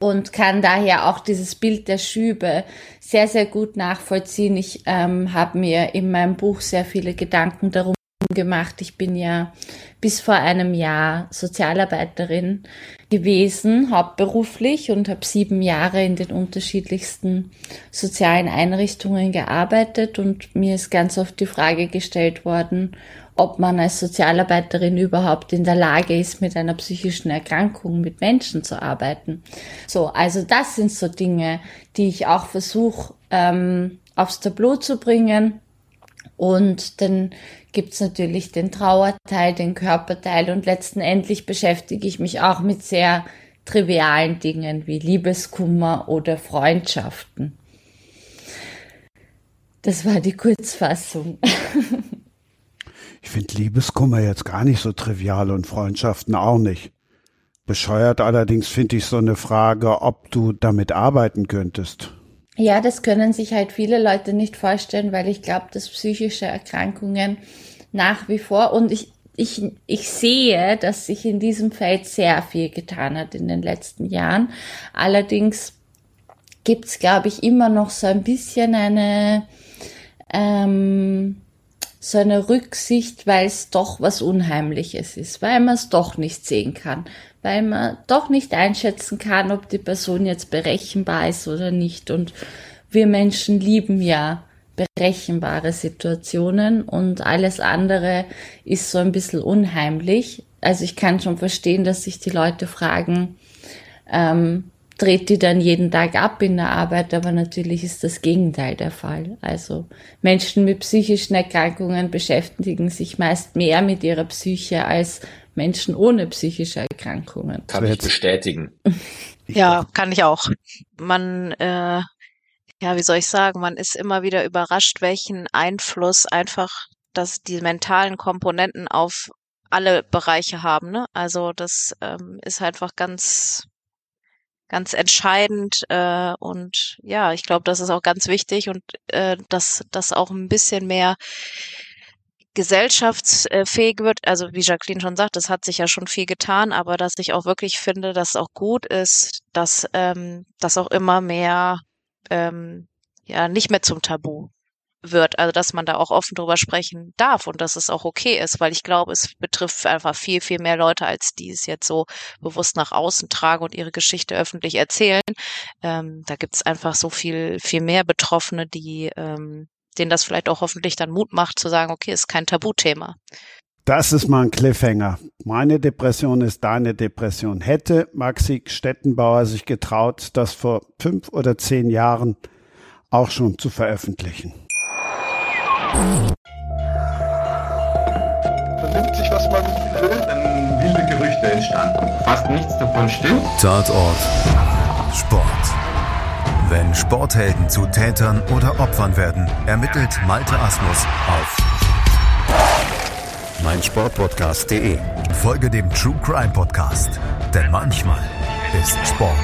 S3: und kann daher auch dieses Bild der Schübe sehr, sehr gut nachvollziehen. Ich ähm, habe mir in meinem Buch sehr viele Gedanken darum gemacht. Ich bin ja bis vor einem Jahr Sozialarbeiterin gewesen, hauptberuflich und habe sieben Jahre in den unterschiedlichsten sozialen Einrichtungen gearbeitet und mir ist ganz oft die Frage gestellt worden, ob man als Sozialarbeiterin überhaupt in der Lage ist, mit einer psychischen Erkrankung mit Menschen zu arbeiten. So, also das sind so Dinge, die ich auch versuche ähm, aufs Tableau zu bringen. Und dann gibt's natürlich den Trauerteil, den Körperteil und letztendlich beschäftige ich mich auch mit sehr trivialen Dingen wie Liebeskummer oder Freundschaften. Das war die Kurzfassung.
S2: Ich finde Liebeskummer jetzt gar nicht so trivial und Freundschaften auch nicht. Bescheuert allerdings finde ich so eine Frage, ob du damit arbeiten könntest.
S3: Ja, das können sich halt viele Leute nicht vorstellen, weil ich glaube, dass psychische Erkrankungen nach wie vor und ich, ich, ich sehe, dass sich in diesem Feld sehr viel getan hat in den letzten Jahren. Allerdings gibt's, glaube ich, immer noch so ein bisschen eine, ähm, so eine Rücksicht, weil es doch was Unheimliches ist, weil man es doch nicht sehen kann, weil man doch nicht einschätzen kann, ob die Person jetzt berechenbar ist oder nicht. Und wir Menschen lieben ja berechenbare Situationen und alles andere ist so ein bisschen unheimlich. Also ich kann schon verstehen, dass sich die Leute fragen, ähm, dreht die dann jeden Tag ab in der Arbeit, aber natürlich ist das Gegenteil der Fall. Also Menschen mit psychischen Erkrankungen beschäftigen sich meist mehr mit ihrer Psyche als Menschen ohne psychische Erkrankungen.
S5: Kann ich bestätigen.
S4: Ja, kann ich auch. Man, äh, ja, wie soll ich sagen, man ist immer wieder überrascht, welchen Einfluss einfach, dass die mentalen Komponenten auf alle Bereiche haben. Ne? Also das ähm, ist einfach ganz ganz entscheidend äh, und ja, ich glaube, das ist auch ganz wichtig und äh, dass das auch ein bisschen mehr gesellschaftsfähig wird. Also wie Jacqueline schon sagt, es hat sich ja schon viel getan, aber dass ich auch wirklich finde, dass es auch gut ist, dass ähm, das auch immer mehr ähm, ja nicht mehr zum Tabu wird, also dass man da auch offen drüber sprechen darf und dass es auch okay ist, weil ich glaube, es betrifft einfach viel, viel mehr Leute, als die es jetzt so bewusst nach außen tragen und ihre Geschichte öffentlich erzählen. Ähm, da gibt es einfach so viel, viel mehr Betroffene, die ähm, denen das vielleicht auch hoffentlich dann Mut macht, zu sagen, okay, ist kein Tabuthema.
S2: Das ist mal ein Cliffhanger. Meine Depression ist deine Depression. Hätte Maxi Stettenbauer sich getraut, das vor fünf oder zehn Jahren auch schon zu veröffentlichen?
S6: Vernimmt sich, was man will, dann wilde Gerüchte entstanden. Fast nichts davon stimmt.
S7: Tatort Sport. Wenn Sporthelden zu Tätern oder Opfern werden, ermittelt Malte Asmus auf meinsportpodcast.de. Folge dem True Crime Podcast, denn manchmal ist Sport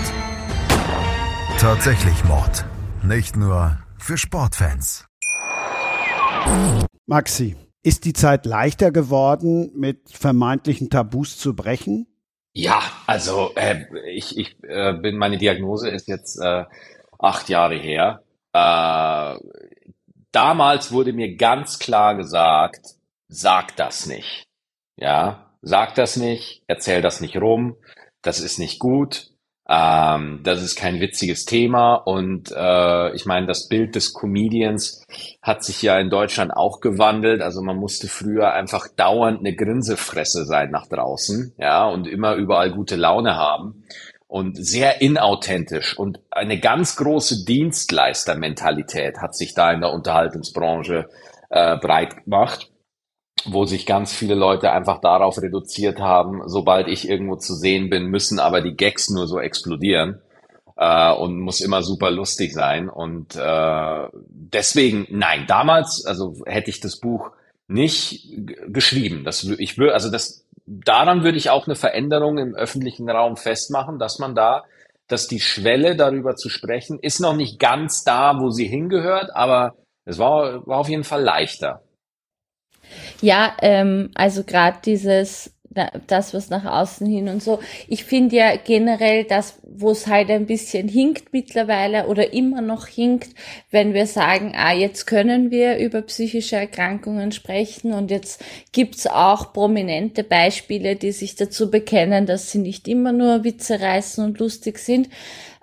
S7: tatsächlich Mord. Nicht nur für Sportfans.
S2: Maxi, ist die Zeit leichter geworden, mit vermeintlichen Tabus zu brechen?
S5: Ja, also äh, ich, ich äh, bin, meine Diagnose ist jetzt äh, acht Jahre her. Äh, damals wurde mir ganz klar gesagt, sag das nicht. Ja, sag das nicht, erzähl das nicht rum, das ist nicht gut. Ähm, das ist kein witziges Thema und äh, ich meine, das Bild des Comedians hat sich ja in Deutschland auch gewandelt. Also man musste früher einfach dauernd eine Grinsefresse sein nach draußen, ja, und immer überall gute Laune haben und sehr inauthentisch und eine ganz große Dienstleistermentalität hat sich da in der Unterhaltungsbranche äh, breit gemacht. wo sich ganz viele Leute einfach darauf reduziert haben, sobald ich irgendwo zu sehen bin, müssen aber die Gags nur so explodieren äh, und muss immer super lustig sein. Und äh, deswegen, nein, damals, also hätte ich das Buch nicht geschrieben. Das ich würde, also das daran würde ich auch eine Veränderung im öffentlichen Raum festmachen, dass man da, dass die Schwelle darüber zu sprechen, ist noch nicht ganz da, wo sie hingehört, aber es war, war auf jeden Fall leichter.
S3: Ja, ähm, also gerade dieses das, was nach außen hin und so. Ich finde ja generell das, wo es halt ein bisschen hinkt mittlerweile oder immer noch hinkt, wenn wir sagen, ah, jetzt können wir über psychische Erkrankungen sprechen und jetzt gibt's auch prominente Beispiele, die sich dazu bekennen, dass sie nicht immer nur Witze reißen und lustig sind.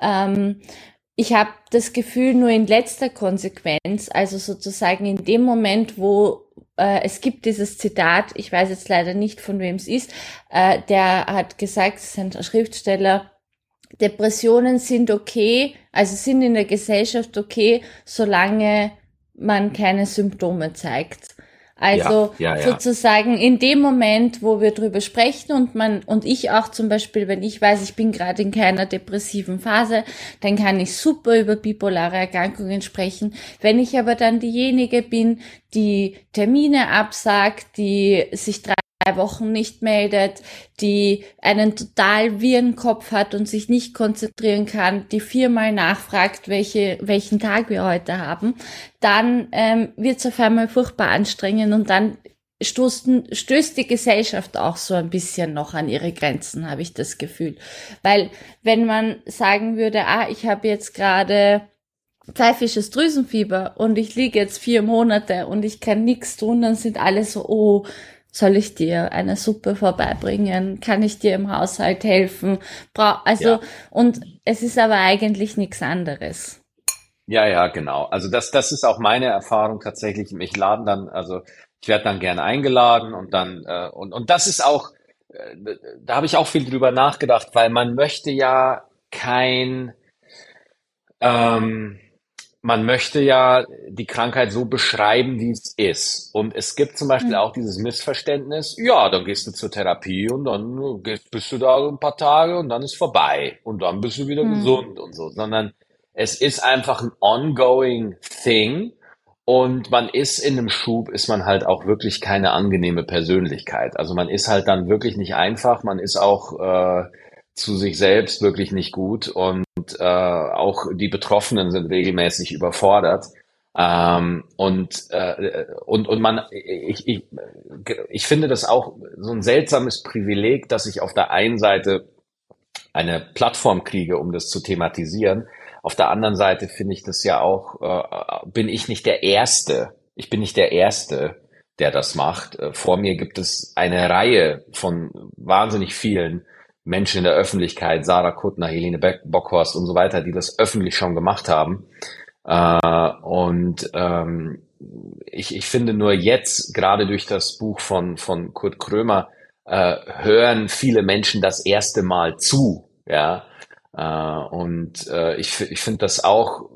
S3: Ähm, ich habe das Gefühl, nur in letzter Konsequenz, also sozusagen in dem Moment, wo äh, es gibt dieses Zitat, ich weiß jetzt leider nicht, von wem es ist, äh, der hat gesagt, es ist ein Schriftsteller, Depressionen sind okay, also sind in der Gesellschaft okay, solange man keine Symptome zeigt. Also ja, ja, ja. sozusagen in dem Moment, wo wir drüber sprechen und man und ich auch zum Beispiel, wenn ich weiß, ich bin gerade in keiner depressiven Phase, dann kann ich super über bipolare Erkrankungen sprechen. Wenn ich aber dann diejenige bin, die Termine absagt, die sich drei Wochen nicht meldet, die einen total wirren Kopf hat und sich nicht konzentrieren kann, die viermal nachfragt, welche, welchen Tag wir heute haben, dann ähm, wird es auf einmal furchtbar anstrengend und dann stoßen, stößt die Gesellschaft auch so ein bisschen noch an ihre Grenzen, habe ich das Gefühl. Weil wenn man sagen würde, ah, ich habe jetzt gerade pfeifisches Drüsenfieber und ich liege jetzt vier Monate und ich kann nichts tun, dann sind alle so, oh, soll ich dir eine Suppe vorbeibringen? Kann ich dir im Haushalt helfen? Bra also, ja. und es ist aber eigentlich nichts anderes.
S5: Ja, ja, genau. Also das, das ist auch meine Erfahrung tatsächlich. Mich laden dann, also ich werde dann gerne eingeladen und dann, äh, und, und das ist auch, äh, da habe ich auch viel drüber nachgedacht, weil man möchte ja kein, ähm, man möchte ja die Krankheit so beschreiben, wie es ist. Und es gibt zum Beispiel mhm. auch dieses Missverständnis, ja, dann gehst du zur Therapie und dann bist du da ein paar Tage und dann ist vorbei und dann bist du wieder mhm. gesund und so, sondern es ist einfach ein ongoing thing und man ist in einem Schub, ist man halt auch wirklich keine angenehme Persönlichkeit. Also man ist halt dann wirklich nicht einfach, man ist auch äh, zu sich selbst wirklich nicht gut und äh, auch die Betroffenen sind regelmäßig überfordert. Ähm, und, äh, und, und man, ich, ich, ich finde das auch so ein seltsames Privileg, dass ich auf der einen Seite eine Plattform kriege, um das zu thematisieren. Auf der anderen Seite finde ich das ja auch, äh, bin ich nicht der Erste. Ich bin nicht der Erste, der das macht. Äh, vor mir gibt es eine Reihe von wahnsinnig vielen Menschen in der Öffentlichkeit, Sarah Kuttner, Helene Bockhorst und so weiter, die das öffentlich schon gemacht haben. Äh, und ähm, ich, ich finde nur jetzt, gerade durch das Buch von, von Kurt Krömer, äh, hören viele Menschen das erste Mal zu. Ja. Äh, und äh, ich, ich finde das auch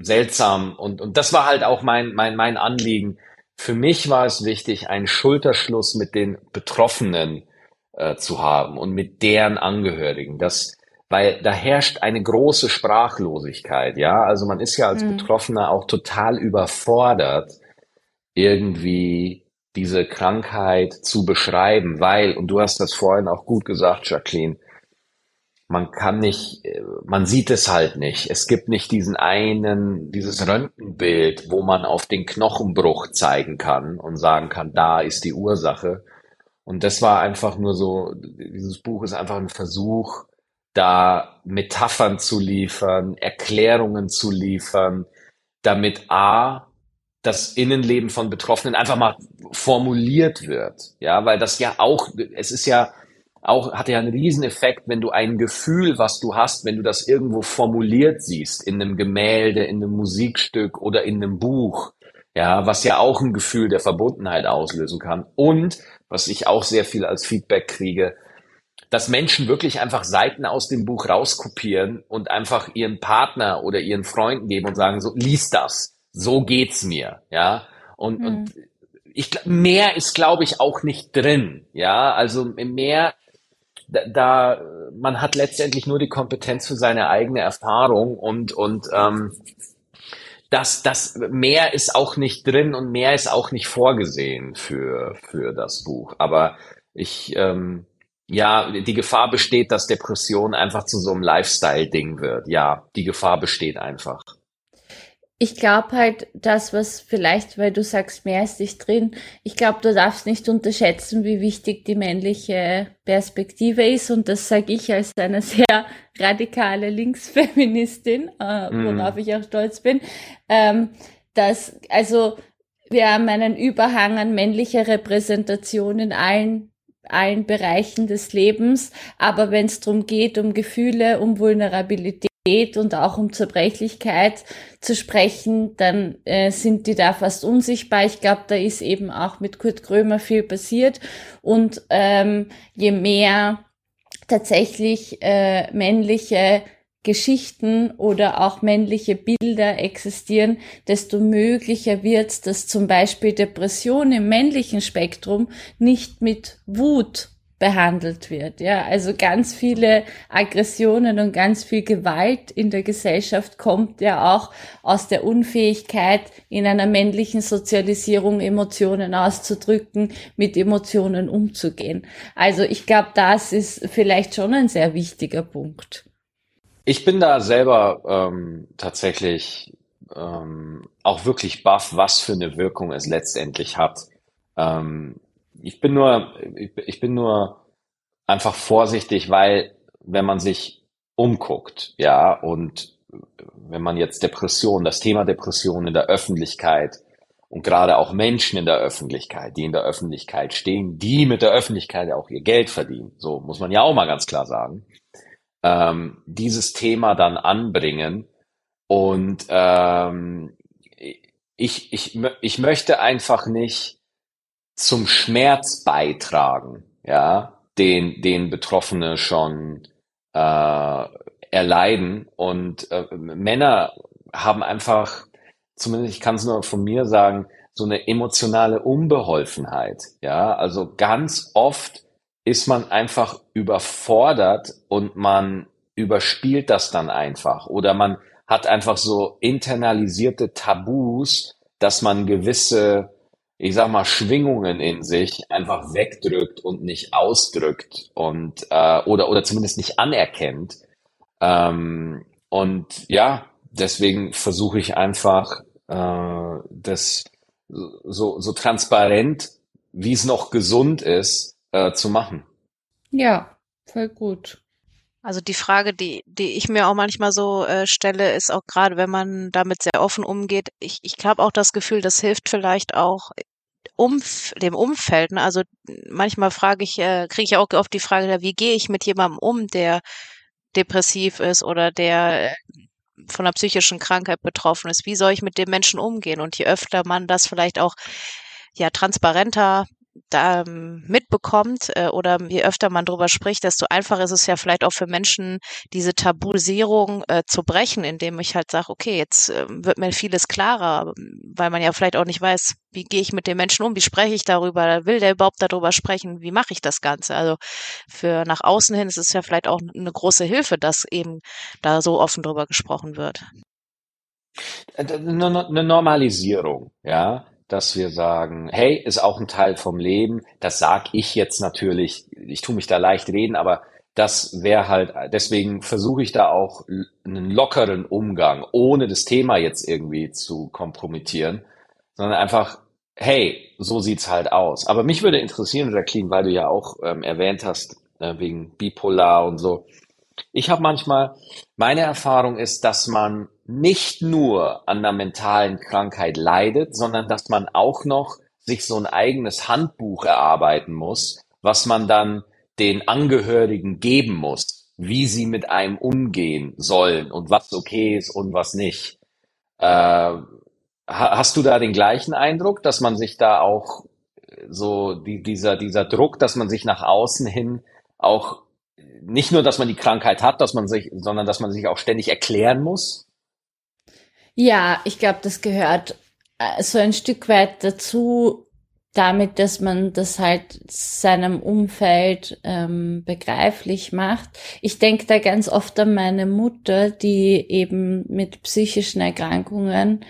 S5: seltsam. Und, und das war halt auch mein, mein, mein Anliegen. Für mich war es wichtig, einen Schulterschluss mit den Betroffenen äh, zu haben und mit deren Angehörigen. Das, weil da herrscht eine große Sprachlosigkeit, ja. Also man ist ja als mhm. Betroffener auch total überfordert, irgendwie diese Krankheit zu beschreiben, weil, und du hast das vorhin auch gut gesagt, Jacqueline, man kann nicht, äh, man sieht es halt nicht. Es gibt nicht diesen einen, dieses Röntgenbild, wo man auf den Knochenbruch zeigen kann und sagen kann, da ist die Ursache, und das war einfach nur so, dieses Buch ist einfach ein Versuch, da Metaphern zu liefern, Erklärungen zu liefern, damit A, das Innenleben von Betroffenen einfach mal formuliert wird. Ja, weil das ja auch, es ist ja auch, hat ja einen Rieseneffekt, wenn du ein Gefühl, was du hast, wenn du das irgendwo formuliert siehst, in einem Gemälde, in einem Musikstück oder in einem Buch. Ja, was ja auch ein Gefühl der Verbundenheit auslösen kann. Und was ich auch sehr viel als Feedback kriege, dass Menschen wirklich einfach Seiten aus dem Buch rauskopieren und einfach ihren Partner oder ihren Freunden geben und sagen so, lies das, so geht's mir, ja. Und, mhm. und ich, mehr ist, glaube ich, auch nicht drin. Ja, also mehr, da, da, man hat letztendlich nur die Kompetenz für seine eigene Erfahrung und, und ähm, das, das mehr ist auch nicht drin und mehr ist auch nicht vorgesehen für, für das Buch. Aber ich, ähm, ja, die Gefahr besteht, dass Depression einfach zu so einem Lifestyle-Ding wird. Ja, die Gefahr besteht einfach.
S3: Ich glaube halt, das, was vielleicht, weil du sagst, mehr ist nicht drin, ich glaube, du darfst nicht unterschätzen, wie wichtig die männliche Perspektive ist. Und das sage ich als eine sehr radikale Linksfeministin, äh, mhm. worauf mm. ich auch stolz bin. Ähm, dass, also, wir haben einen Überhang an männlicher Repräsentation in allen allen Bereichen des Lebens. Aber wenn es darum geht, um Gefühle, um Vulnerabilität, und auch um Zerbrechlichkeit zu sprechen, dann äh, sind die da fast unsichtbar. Ich glaube, da ist eben auch mit Kurt Krömer viel passiert. Und ähm, je mehr tatsächlich äh, männliche Geschichten oder auch männliche Bilder existieren, desto möglicher wird, dass zum Beispiel Depression im männlichen Spektrum nicht mit Wut behandelt wird. Ja, also ganz viele Aggressionen und ganz viel Gewalt in der Gesellschaft kommt ja auch aus der Unfähigkeit, in einer männlichen Sozialisierung Emotionen auszudrücken, mit Emotionen umzugehen. Also ich glaube, das ist vielleicht schon ein sehr wichtiger Punkt.
S5: Ich bin da selber ähm, tatsächlich ähm, auch wirklich baff, was für eine Wirkung es letztendlich hat. Ähm, ich bin nur, ich bin nur einfach vorsichtig, weil wenn man sich umguckt, ja, und wenn man jetzt Depression, das Thema Depression in der Öffentlichkeit und gerade auch Menschen in der Öffentlichkeit, die in der Öffentlichkeit stehen, die mit der Öffentlichkeit auch ihr Geld verdienen, so muss man ja auch mal ganz klar sagen, ähm, dieses Thema dann anbringen und ähm, ich, ich, ich möchte einfach nicht zum Schmerz beitragen, ja, den, den Betroffene schon äh, erleiden. Und äh, Männer haben einfach, zumindest ich kann es nur von mir sagen, so eine emotionale Unbeholfenheit. Ja, also ganz oft ist man einfach überfordert und man überspielt das dann einfach oder man hat einfach so internalisierte Tabus, dass man gewisse ich sag mal, Schwingungen in sich einfach wegdrückt und nicht ausdrückt und äh, oder oder zumindest nicht anerkennt. Ähm, und ja, deswegen versuche ich einfach äh, das so so transparent, wie es noch gesund ist, äh, zu machen.
S3: Ja, voll gut.
S4: Also die Frage, die, die ich mir auch manchmal so äh, stelle, ist auch gerade, wenn man damit sehr offen umgeht, ich, ich habe auch das Gefühl, das hilft vielleicht auch Umf dem Umfeld. Ne? Also manchmal frage ich, äh, kriege ich auch oft die Frage, wie gehe ich mit jemandem um, der depressiv ist oder der äh, von einer psychischen Krankheit betroffen ist. Wie soll ich mit dem Menschen umgehen? Und je öfter man das vielleicht auch ja transparenter da ähm, mitbekommt äh, oder je öfter man darüber spricht, desto einfacher ist es ja vielleicht auch für Menschen, diese Tabuisierung äh, zu brechen, indem ich halt sage, okay, jetzt äh, wird mir vieles klarer, weil man ja vielleicht auch nicht weiß, wie gehe ich mit den Menschen um, wie spreche ich darüber, will der überhaupt darüber sprechen, wie mache ich das Ganze? Also für nach außen hin ist es ja vielleicht auch eine große Hilfe, dass eben da so offen drüber gesprochen wird.
S5: Äh, eine Normalisierung, ja dass wir sagen, hey, ist auch ein Teil vom Leben. Das sag ich jetzt natürlich, ich tue mich da leicht reden, aber das wäre halt, deswegen versuche ich da auch einen lockeren Umgang, ohne das Thema jetzt irgendwie zu kompromittieren, sondern einfach, hey, so sieht's halt aus. Aber mich würde interessieren, Jacqueline, weil du ja auch ähm, erwähnt hast, äh, wegen Bipolar und so. Ich habe manchmal, meine Erfahrung ist, dass man nicht nur an einer mentalen Krankheit leidet, sondern dass man auch noch sich so ein eigenes Handbuch erarbeiten muss, was man dann den Angehörigen geben muss, wie sie mit einem umgehen sollen und was okay ist und was nicht. Äh, hast du da den gleichen Eindruck, dass man sich da auch so die, dieser, dieser Druck, dass man sich nach außen hin auch nicht nur, dass man die Krankheit hat, dass man sich, sondern dass man sich auch ständig erklären muss?
S3: Ja, ich glaube, das gehört äh, so ein Stück weit dazu, damit, dass man das halt seinem Umfeld ähm, begreiflich macht. Ich denke da ganz oft an meine Mutter, die eben mit psychischen Erkrankungen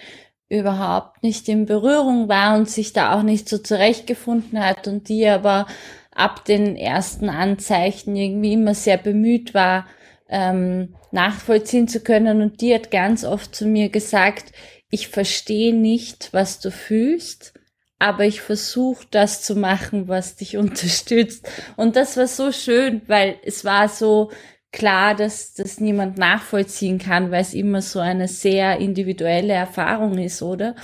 S3: überhaupt nicht in Berührung war und sich da auch nicht so zurechtgefunden hat und die aber ab den ersten Anzeichen irgendwie immer sehr bemüht war, ähm, nachvollziehen zu können. Und die hat ganz oft zu mir gesagt, ich verstehe nicht, was du fühlst, aber ich versuche das zu machen, was dich unterstützt. Und das war so schön, weil es war so klar, dass das niemand nachvollziehen kann, weil es immer so eine sehr individuelle Erfahrung ist, oder?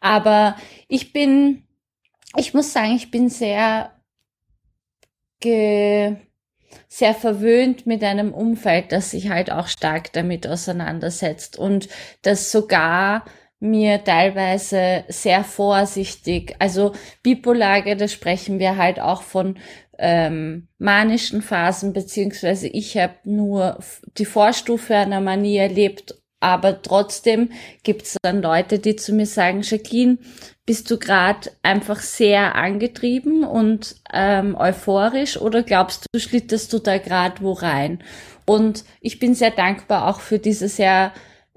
S3: Aber ich bin, ich muss sagen, ich bin sehr ge sehr verwöhnt mit einem Umfeld, das sich halt auch stark damit auseinandersetzt und das sogar mir teilweise sehr vorsichtig, also Bipolage, da sprechen wir halt auch von ähm, manischen Phasen, beziehungsweise ich habe nur die Vorstufe einer Manie erlebt, aber trotzdem gibt es dann Leute, die zu mir sagen, Jacqueline, bist du gerade einfach sehr angetrieben und ähm, euphorisch oder glaubst du, schlitterst du da gerade wo rein? Und ich bin sehr dankbar auch für diese sehr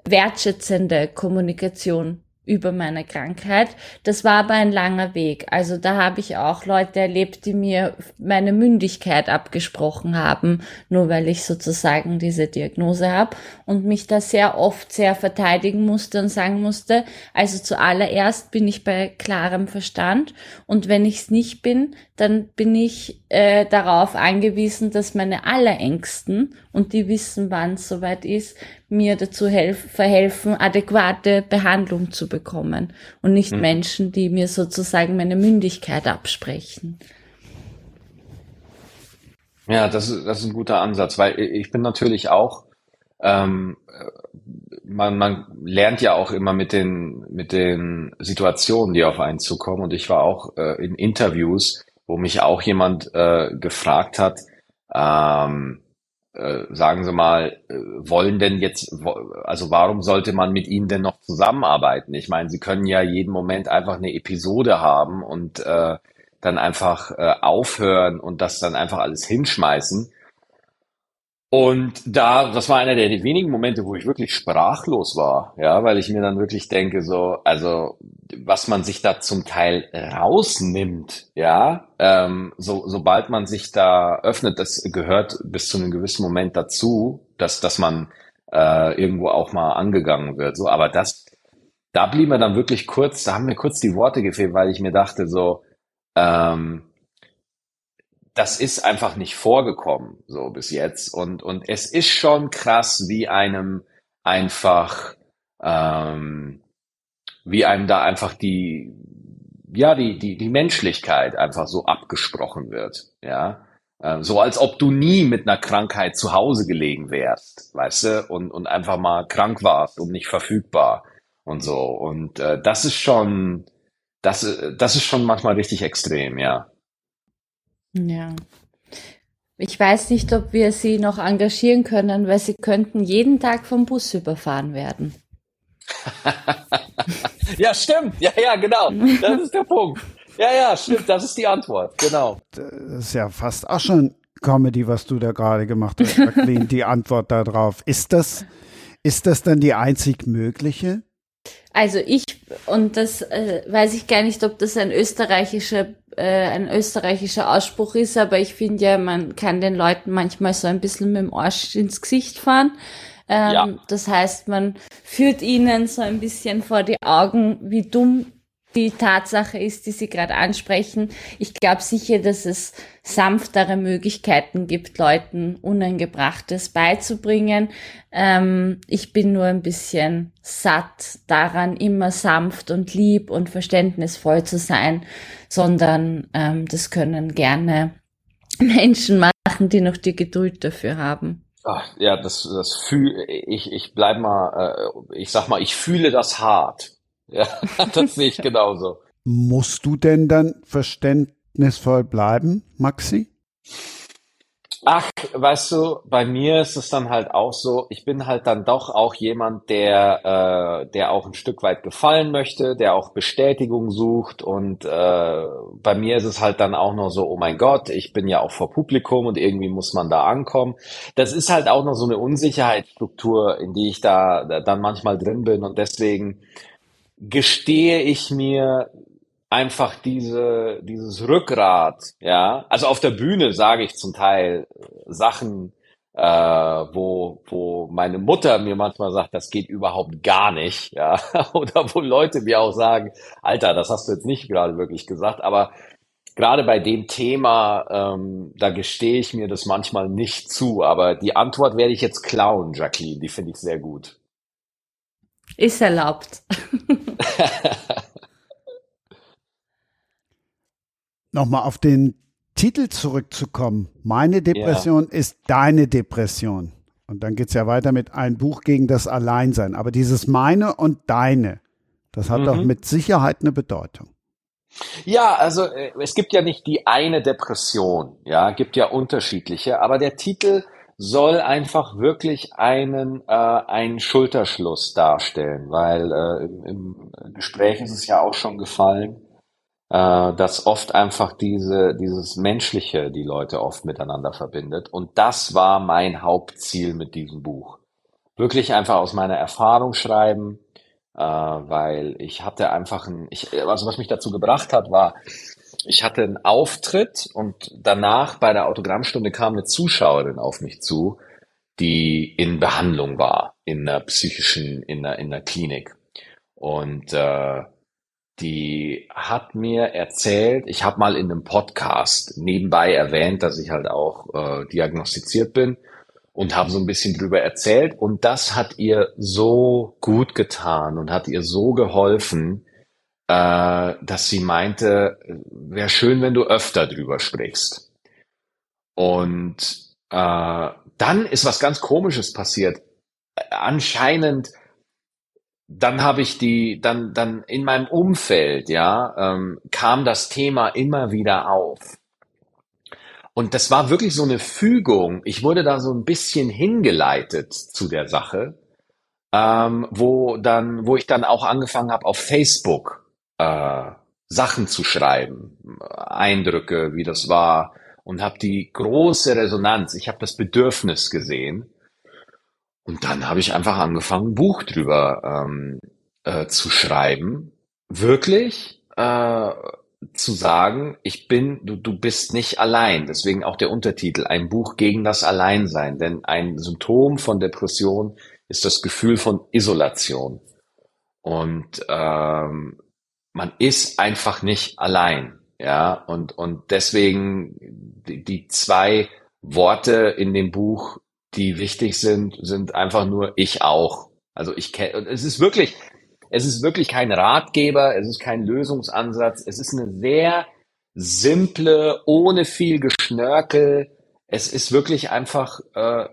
S3: wertschätzende Kommunikation über meine Krankheit. Das war aber ein langer Weg. Also da habe ich auch Leute erlebt, die mir meine Mündigkeit abgesprochen haben, nur weil ich sozusagen diese Diagnose habe und mich da sehr oft sehr verteidigen musste und sagen musste, also zuallererst bin ich bei klarem Verstand und wenn ich es nicht bin, dann bin ich äh, darauf angewiesen, dass meine Allerängsten und die wissen, wann es soweit ist, mir dazu helf verhelfen, adäquate Behandlung zu bekommen und nicht mhm. Menschen, die mir sozusagen meine Mündigkeit absprechen.
S5: Ja, das ist, das ist ein guter Ansatz, weil ich bin natürlich auch, ähm, man, man lernt ja auch immer mit den, mit den Situationen, die auf einen zukommen. Und ich war auch äh, in Interviews, wo mich auch jemand äh, gefragt hat, ähm, äh, sagen Sie mal, äh, wollen denn jetzt, also warum sollte man mit Ihnen denn noch zusammenarbeiten? Ich meine, Sie können ja jeden Moment einfach eine Episode haben und äh, dann einfach äh, aufhören und das dann einfach alles hinschmeißen. Und da, das war einer der wenigen Momente, wo ich wirklich sprachlos war, ja, weil ich mir dann wirklich denke, so, also was man sich da zum Teil rausnimmt, ja, ähm, so, sobald man sich da öffnet, das gehört bis zu einem gewissen Moment dazu, dass, dass man äh, irgendwo auch mal angegangen wird. So, aber das, da blieb mir dann wirklich kurz, da haben mir kurz die Worte gefehlt, weil ich mir dachte, so, ähm, das ist einfach nicht vorgekommen, so bis jetzt. Und, und es ist schon krass, wie einem einfach, ähm, wie einem da einfach die, ja, die, die, die Menschlichkeit einfach so abgesprochen wird, ja. Ähm, so als ob du nie mit einer Krankheit zu Hause gelegen wärst, weißt du, und, und einfach mal krank warst und nicht verfügbar und so. Und äh, das ist schon, das, das ist schon manchmal richtig extrem, ja.
S3: Ja. Ich weiß nicht, ob wir sie noch engagieren können, weil sie könnten jeden Tag vom Bus überfahren werden.
S5: ja, stimmt. Ja, ja, genau. Das ist der Punkt. Ja, ja, stimmt. Das ist die Antwort. Genau.
S2: Das ist ja fast auch schon Comedy, was du da gerade gemacht hast, Jacqueline, die Antwort darauf. Ist das, ist das dann die einzig mögliche?
S3: Also ich, und das äh, weiß ich gar nicht, ob das ein österreichischer, äh, ein österreichischer Ausspruch ist, aber ich finde ja, man kann den Leuten manchmal so ein bisschen mit dem Arsch ins Gesicht fahren. Ähm, ja. Das heißt, man führt ihnen so ein bisschen vor die Augen, wie dumm die Tatsache ist, die Sie gerade ansprechen. Ich glaube sicher, dass es sanftere Möglichkeiten gibt, Leuten Unangebrachtes beizubringen. Ähm, ich bin nur ein bisschen satt daran, immer sanft und lieb und verständnisvoll zu sein, sondern ähm, das können gerne Menschen machen, die noch die Geduld dafür haben.
S5: Ach, ja, das, das fühl, ich, ich bleib mal, äh, ich sag mal, ich fühle das hart. Ja, das sehe ich genauso.
S2: Musst du denn dann verständnisvoll bleiben, Maxi?
S5: Ach, weißt du, bei mir ist es dann halt auch so, ich bin halt dann doch auch jemand, der, äh, der auch ein Stück weit gefallen möchte, der auch Bestätigung sucht und äh, bei mir ist es halt dann auch noch so, oh mein Gott, ich bin ja auch vor Publikum und irgendwie muss man da ankommen. Das ist halt auch noch so eine Unsicherheitsstruktur, in die ich da, da dann manchmal drin bin und deswegen gestehe ich mir einfach diese, dieses Rückgrat, ja. Also auf der Bühne sage ich zum Teil Sachen, äh, wo, wo meine Mutter mir manchmal sagt, das geht überhaupt gar nicht, ja. Oder wo Leute mir auch sagen, Alter, das hast du jetzt nicht gerade wirklich gesagt, aber gerade bei dem Thema, ähm, da gestehe ich mir das manchmal nicht zu, aber die Antwort werde ich jetzt klauen, Jacqueline, die finde ich sehr gut.
S3: Ist erlaubt.
S2: Nochmal auf den Titel zurückzukommen. Meine Depression ja. ist deine Depression. Und dann geht es ja weiter mit ein Buch gegen das Alleinsein. Aber dieses meine und deine, das hat mhm. doch mit Sicherheit eine Bedeutung.
S5: Ja, also äh, es gibt ja nicht die eine Depression, ja, gibt ja unterschiedliche, aber der Titel soll einfach wirklich einen, äh, einen Schulterschluss darstellen, weil äh, im, im Gespräch ist es ja auch schon gefallen, äh, dass oft einfach diese, dieses Menschliche die Leute oft miteinander verbindet. Und das war mein Hauptziel mit diesem Buch. Wirklich einfach aus meiner Erfahrung schreiben, äh, weil ich hatte einfach ein, ich, also was mich dazu gebracht hat, war, ich hatte einen Auftritt und danach bei der Autogrammstunde kam eine Zuschauerin auf mich zu, die in Behandlung war, in einer psychischen, in einer, in einer Klinik. Und äh, die hat mir erzählt, ich habe mal in einem Podcast nebenbei erwähnt, dass ich halt auch äh, diagnostiziert bin und habe so ein bisschen drüber erzählt und das hat ihr so gut getan und hat ihr so geholfen, äh, dass sie meinte, wäre schön, wenn du öfter drüber sprichst. Und äh, dann ist was ganz Komisches passiert. Anscheinend dann habe ich die, dann, dann in meinem Umfeld, ja, ähm, kam das Thema immer wieder auf. Und das war wirklich so eine Fügung. Ich wurde da so ein bisschen hingeleitet zu der Sache, ähm, wo dann, wo ich dann auch angefangen habe, auf Facebook äh, Sachen zu schreiben, Eindrücke, wie das war, und habe die große Resonanz. Ich habe das Bedürfnis gesehen und dann habe ich einfach angefangen, ein Buch drüber ähm, äh, zu schreiben. Wirklich äh, zu sagen, ich bin, du, du bist nicht allein. Deswegen auch der Untertitel, ein Buch gegen das Alleinsein. Denn ein Symptom von Depression ist das Gefühl von Isolation. Und ähm, man ist einfach nicht allein. Ja, und, und deswegen die, die zwei Worte in dem Buch die wichtig sind, sind einfach nur ich auch. Also ich kenne, es ist wirklich, es ist wirklich kein Ratgeber, es ist kein Lösungsansatz, es ist eine sehr simple, ohne viel Geschnörkel. Es ist wirklich einfach äh,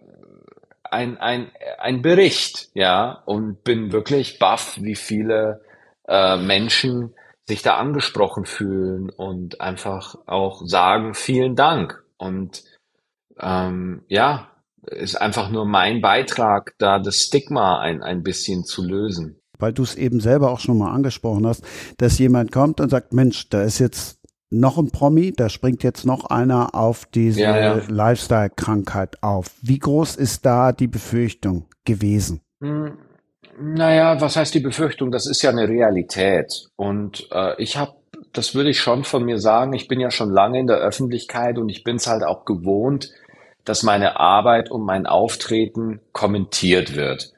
S5: ein, ein, ein Bericht, ja, und bin wirklich baff, wie viele äh, Menschen sich da angesprochen fühlen und einfach auch sagen, vielen Dank. Und ähm, ja, ist einfach nur mein Beitrag, da das Stigma ein, ein bisschen zu lösen.
S2: Weil du es eben selber auch schon mal angesprochen hast, dass jemand kommt und sagt, Mensch, da ist jetzt noch ein Promi, da springt jetzt noch einer auf diese ja, ja. Lifestyle-Krankheit auf. Wie groß ist da die Befürchtung gewesen? Hm,
S5: naja, was heißt die Befürchtung? Das ist ja eine Realität. Und äh, ich habe, das würde ich schon von mir sagen, ich bin ja schon lange in der Öffentlichkeit und ich bin es halt auch gewohnt, dass meine Arbeit und mein Auftreten kommentiert wird.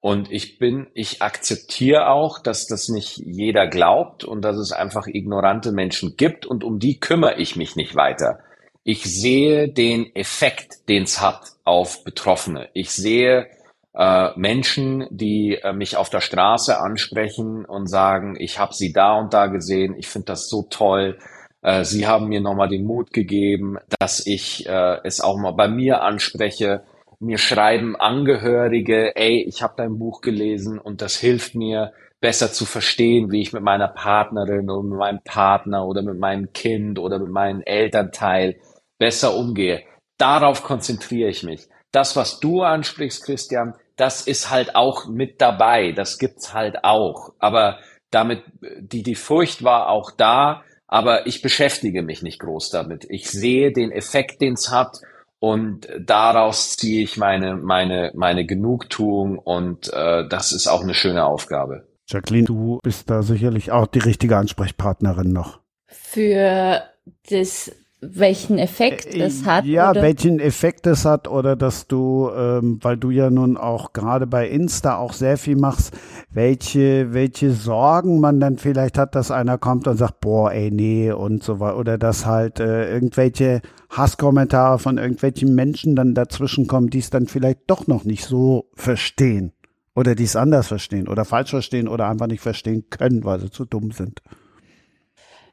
S5: Und ich bin, ich akzeptiere auch, dass das nicht jeder glaubt und dass es einfach ignorante Menschen gibt und um die kümmere ich mich nicht weiter. Ich sehe den Effekt, den es hat auf Betroffene. Ich sehe äh, Menschen, die äh, mich auf der Straße ansprechen und sagen, ich habe sie da und da gesehen, ich finde das so toll, äh, Sie haben mir nochmal den Mut gegeben, dass ich äh, es auch mal bei mir anspreche. Mir schreiben Angehörige, ey, ich habe dein Buch gelesen und das hilft mir besser zu verstehen, wie ich mit meiner Partnerin oder mit meinem Partner oder mit meinem Kind oder mit meinem Elternteil besser umgehe. darauf konzentriere ich mich. Das, was du ansprichst, Christian, das ist halt auch mit dabei. Das gibt's halt auch. Aber damit, die, die Furcht war auch da, aber ich beschäftige mich nicht groß damit. Ich sehe den Effekt, den es hat und daraus ziehe ich meine, meine, meine Genugtuung und äh, das ist auch eine schöne Aufgabe.
S2: Jacqueline, du bist da sicherlich auch die richtige Ansprechpartnerin noch.
S3: Für das welchen Effekt das hat.
S2: Ja,
S3: oder?
S2: welchen Effekt es hat oder dass du, ähm, weil du ja nun auch gerade bei Insta auch sehr viel machst, welche, welche Sorgen man dann vielleicht hat, dass einer kommt und sagt, boah, ey, nee und so weiter. Oder dass halt äh, irgendwelche Hasskommentare von irgendwelchen Menschen dann dazwischen kommen, die es dann vielleicht doch noch nicht so verstehen. Oder die es anders verstehen oder falsch verstehen oder einfach nicht verstehen können, weil sie zu dumm sind.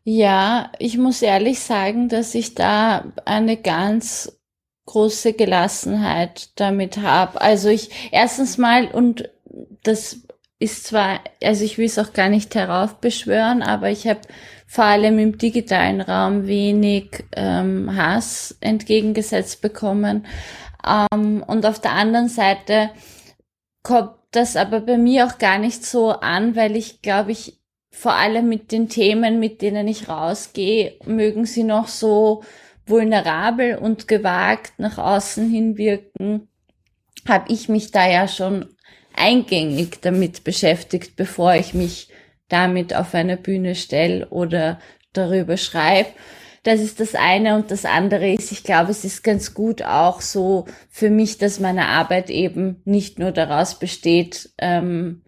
S3: Ja, ich muss ehrlich sagen, dass ich da eine ganz große Gelassenheit damit habe. Also ich erstens mal und das ist zwar, also ich will es auch gar nicht heraufbeschwören, aber ich habe vor allem im digitalen Raum wenig ähm, Hass entgegengesetzt bekommen. Ähm, und auf der anderen Seite kommt das aber bei mir auch gar nicht so an, weil ich glaube ich vor allem mit den Themen, mit denen ich rausgehe, mögen sie noch so vulnerabel und gewagt nach außen hin wirken, habe ich mich da ja schon eingängig damit beschäftigt, bevor ich mich damit auf eine Bühne stelle oder darüber schreibe. Das ist das eine und das andere ist, ich glaube, es ist ganz gut auch so für mich, dass meine Arbeit eben nicht nur daraus besteht, ähm,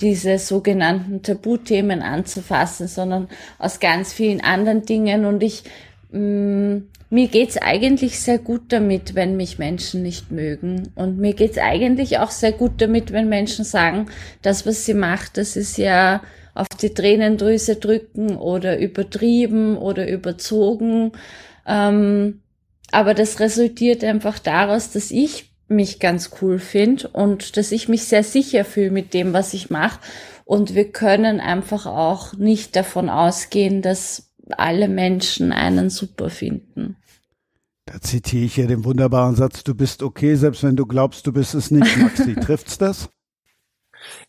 S3: diese sogenannten Tabuthemen anzufassen, sondern aus ganz vielen anderen Dingen. Und ich, mh, mm, mir geht's eigentlich sehr gut damit, wenn mich Menschen nicht mögen. Und mir geht's eigentlich auch sehr gut damit, wenn Menschen sagen, das, was sie macht, das ist ja auf die Tränendrüse drücken oder übertrieben oder überzogen. Ähm, aber das resultiert einfach daraus, dass ich mich ganz cool finde und dass ich mich sehr sicher fühle mit dem, was ich mache. Und wir können einfach auch nicht davon ausgehen, dass alle Menschen einen super finden.
S2: Da zitiere ich hier den wunderbaren Satz, du bist okay, selbst wenn du glaubst, du bist es nicht, Maxi. Trifft's das?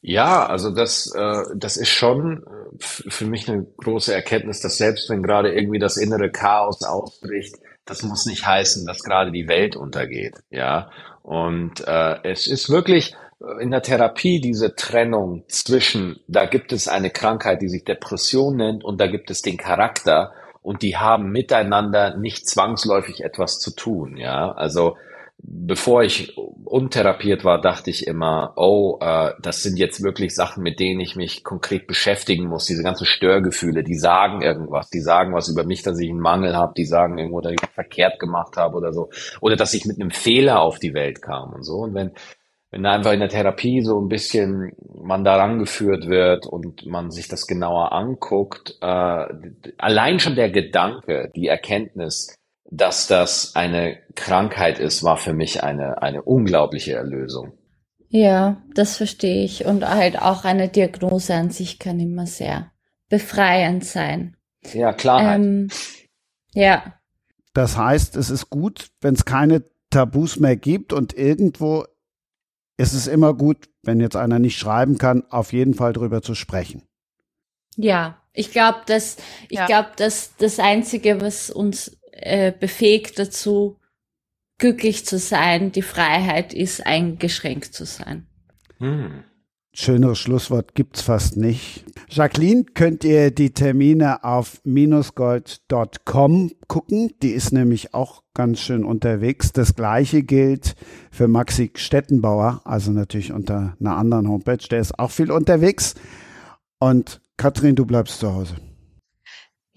S5: Ja, also das, äh, das ist schon äh, für mich eine große Erkenntnis, dass selbst wenn gerade irgendwie das innere Chaos ausbricht, das muss nicht heißen, dass gerade die Welt untergeht. Ja, und äh, es ist wirklich in der Therapie diese Trennung zwischen, da gibt es eine Krankheit, die sich Depression nennt, und da gibt es den Charakter, und die haben miteinander nicht zwangsläufig etwas zu tun. Ja, also bevor ich untherapiert war, dachte ich immer, oh, äh, das sind jetzt wirklich Sachen, mit denen ich mich konkret beschäftigen muss. Diese ganzen Störgefühle, die sagen irgendwas, die sagen was über mich, dass ich einen Mangel habe, die sagen irgendwo, dass ich verkehrt gemacht habe oder so, oder dass ich mit einem Fehler auf die Welt kam und so. Und wenn wenn einfach in der Therapie so ein bisschen man daran geführt wird und man sich das genauer anguckt, äh, allein schon der Gedanke, die Erkenntnis, dass das eine Krankheit ist, war für mich eine, eine unglaubliche Erlösung.
S3: Ja, das verstehe ich. Und halt auch eine Diagnose an sich kann immer sehr befreiend sein.
S5: Ja, Klarheit. Ähm,
S3: ja.
S2: Das heißt, es ist gut, wenn es keine Tabus mehr gibt und irgendwo ist es immer gut, wenn jetzt einer nicht schreiben kann, auf jeden Fall drüber zu sprechen.
S3: Ja, ich glaube, dass ich ja. glaube, dass das einzige, was uns äh, befähigt dazu, glücklich zu sein, die Freiheit ist, eingeschränkt zu sein.
S2: Hm. Schöneres Schlusswort gibt's fast nicht. Jacqueline, könnt ihr die Termine auf minusgold.com gucken. Die ist nämlich auch ganz schön unterwegs. Das gleiche gilt für Maxi Stettenbauer, also natürlich unter einer anderen Homepage. Der ist auch viel unterwegs. Und Katrin, du bleibst zu Hause.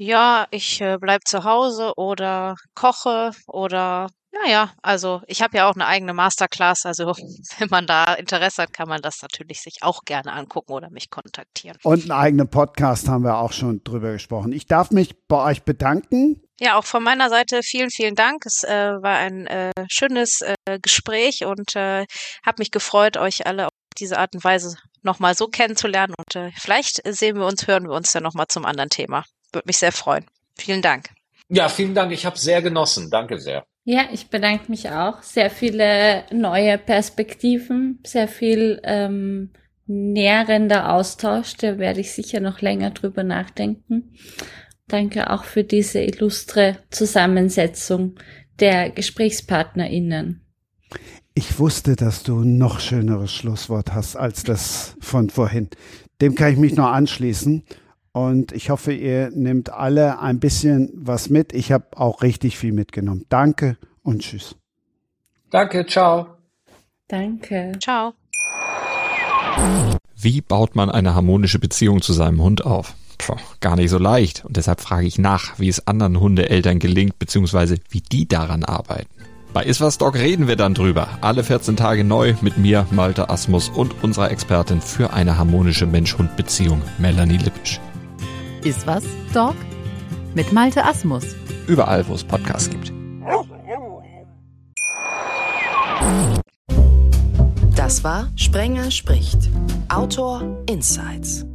S4: Ja, ich äh, bleib zu Hause oder koche oder naja, also ich habe ja auch eine eigene Masterclass, also wenn man da Interesse hat, kann man das natürlich sich auch gerne angucken oder mich kontaktieren.
S2: Und einen eigenen Podcast haben wir auch schon drüber gesprochen. Ich darf mich bei euch bedanken.
S4: Ja, auch von meiner Seite vielen, vielen Dank. Es äh, war ein äh, schönes äh, Gespräch und äh, habe mich gefreut, euch alle auf diese Art und Weise nochmal so kennenzulernen. Und äh, vielleicht sehen wir uns, hören wir uns dann nochmal zum anderen Thema. Würde mich sehr freuen. Vielen Dank.
S5: Ja, vielen Dank. Ich habe sehr genossen. Danke sehr.
S3: Ja, ich bedanke mich auch. Sehr viele neue Perspektiven, sehr viel ähm, nährender Austausch. Da werde ich sicher noch länger drüber nachdenken. Danke auch für diese illustre Zusammensetzung der GesprächspartnerInnen.
S2: Ich wusste, dass du ein noch schöneres Schlusswort hast als das von vorhin. Dem kann ich mich noch anschließen. Und ich hoffe, ihr nehmt alle ein bisschen was mit. Ich habe auch richtig viel mitgenommen. Danke und tschüss.
S5: Danke, ciao.
S3: Danke.
S4: Ciao.
S8: Wie baut man eine harmonische Beziehung zu seinem Hund auf? Puh, gar nicht so leicht. Und deshalb frage ich nach, wie es anderen Hundeeltern gelingt, beziehungsweise wie die daran arbeiten. Bei Iswas Dog reden wir dann drüber. Alle 14 Tage neu mit mir, Malte Asmus und unserer Expertin für eine harmonische Mensch-Hund-Beziehung, Melanie Lippisch.
S9: Iswas Dog mit Malte Asmus.
S8: Überall, wo es Podcasts gibt.
S1: Das war Sprenger spricht. Autor Insights.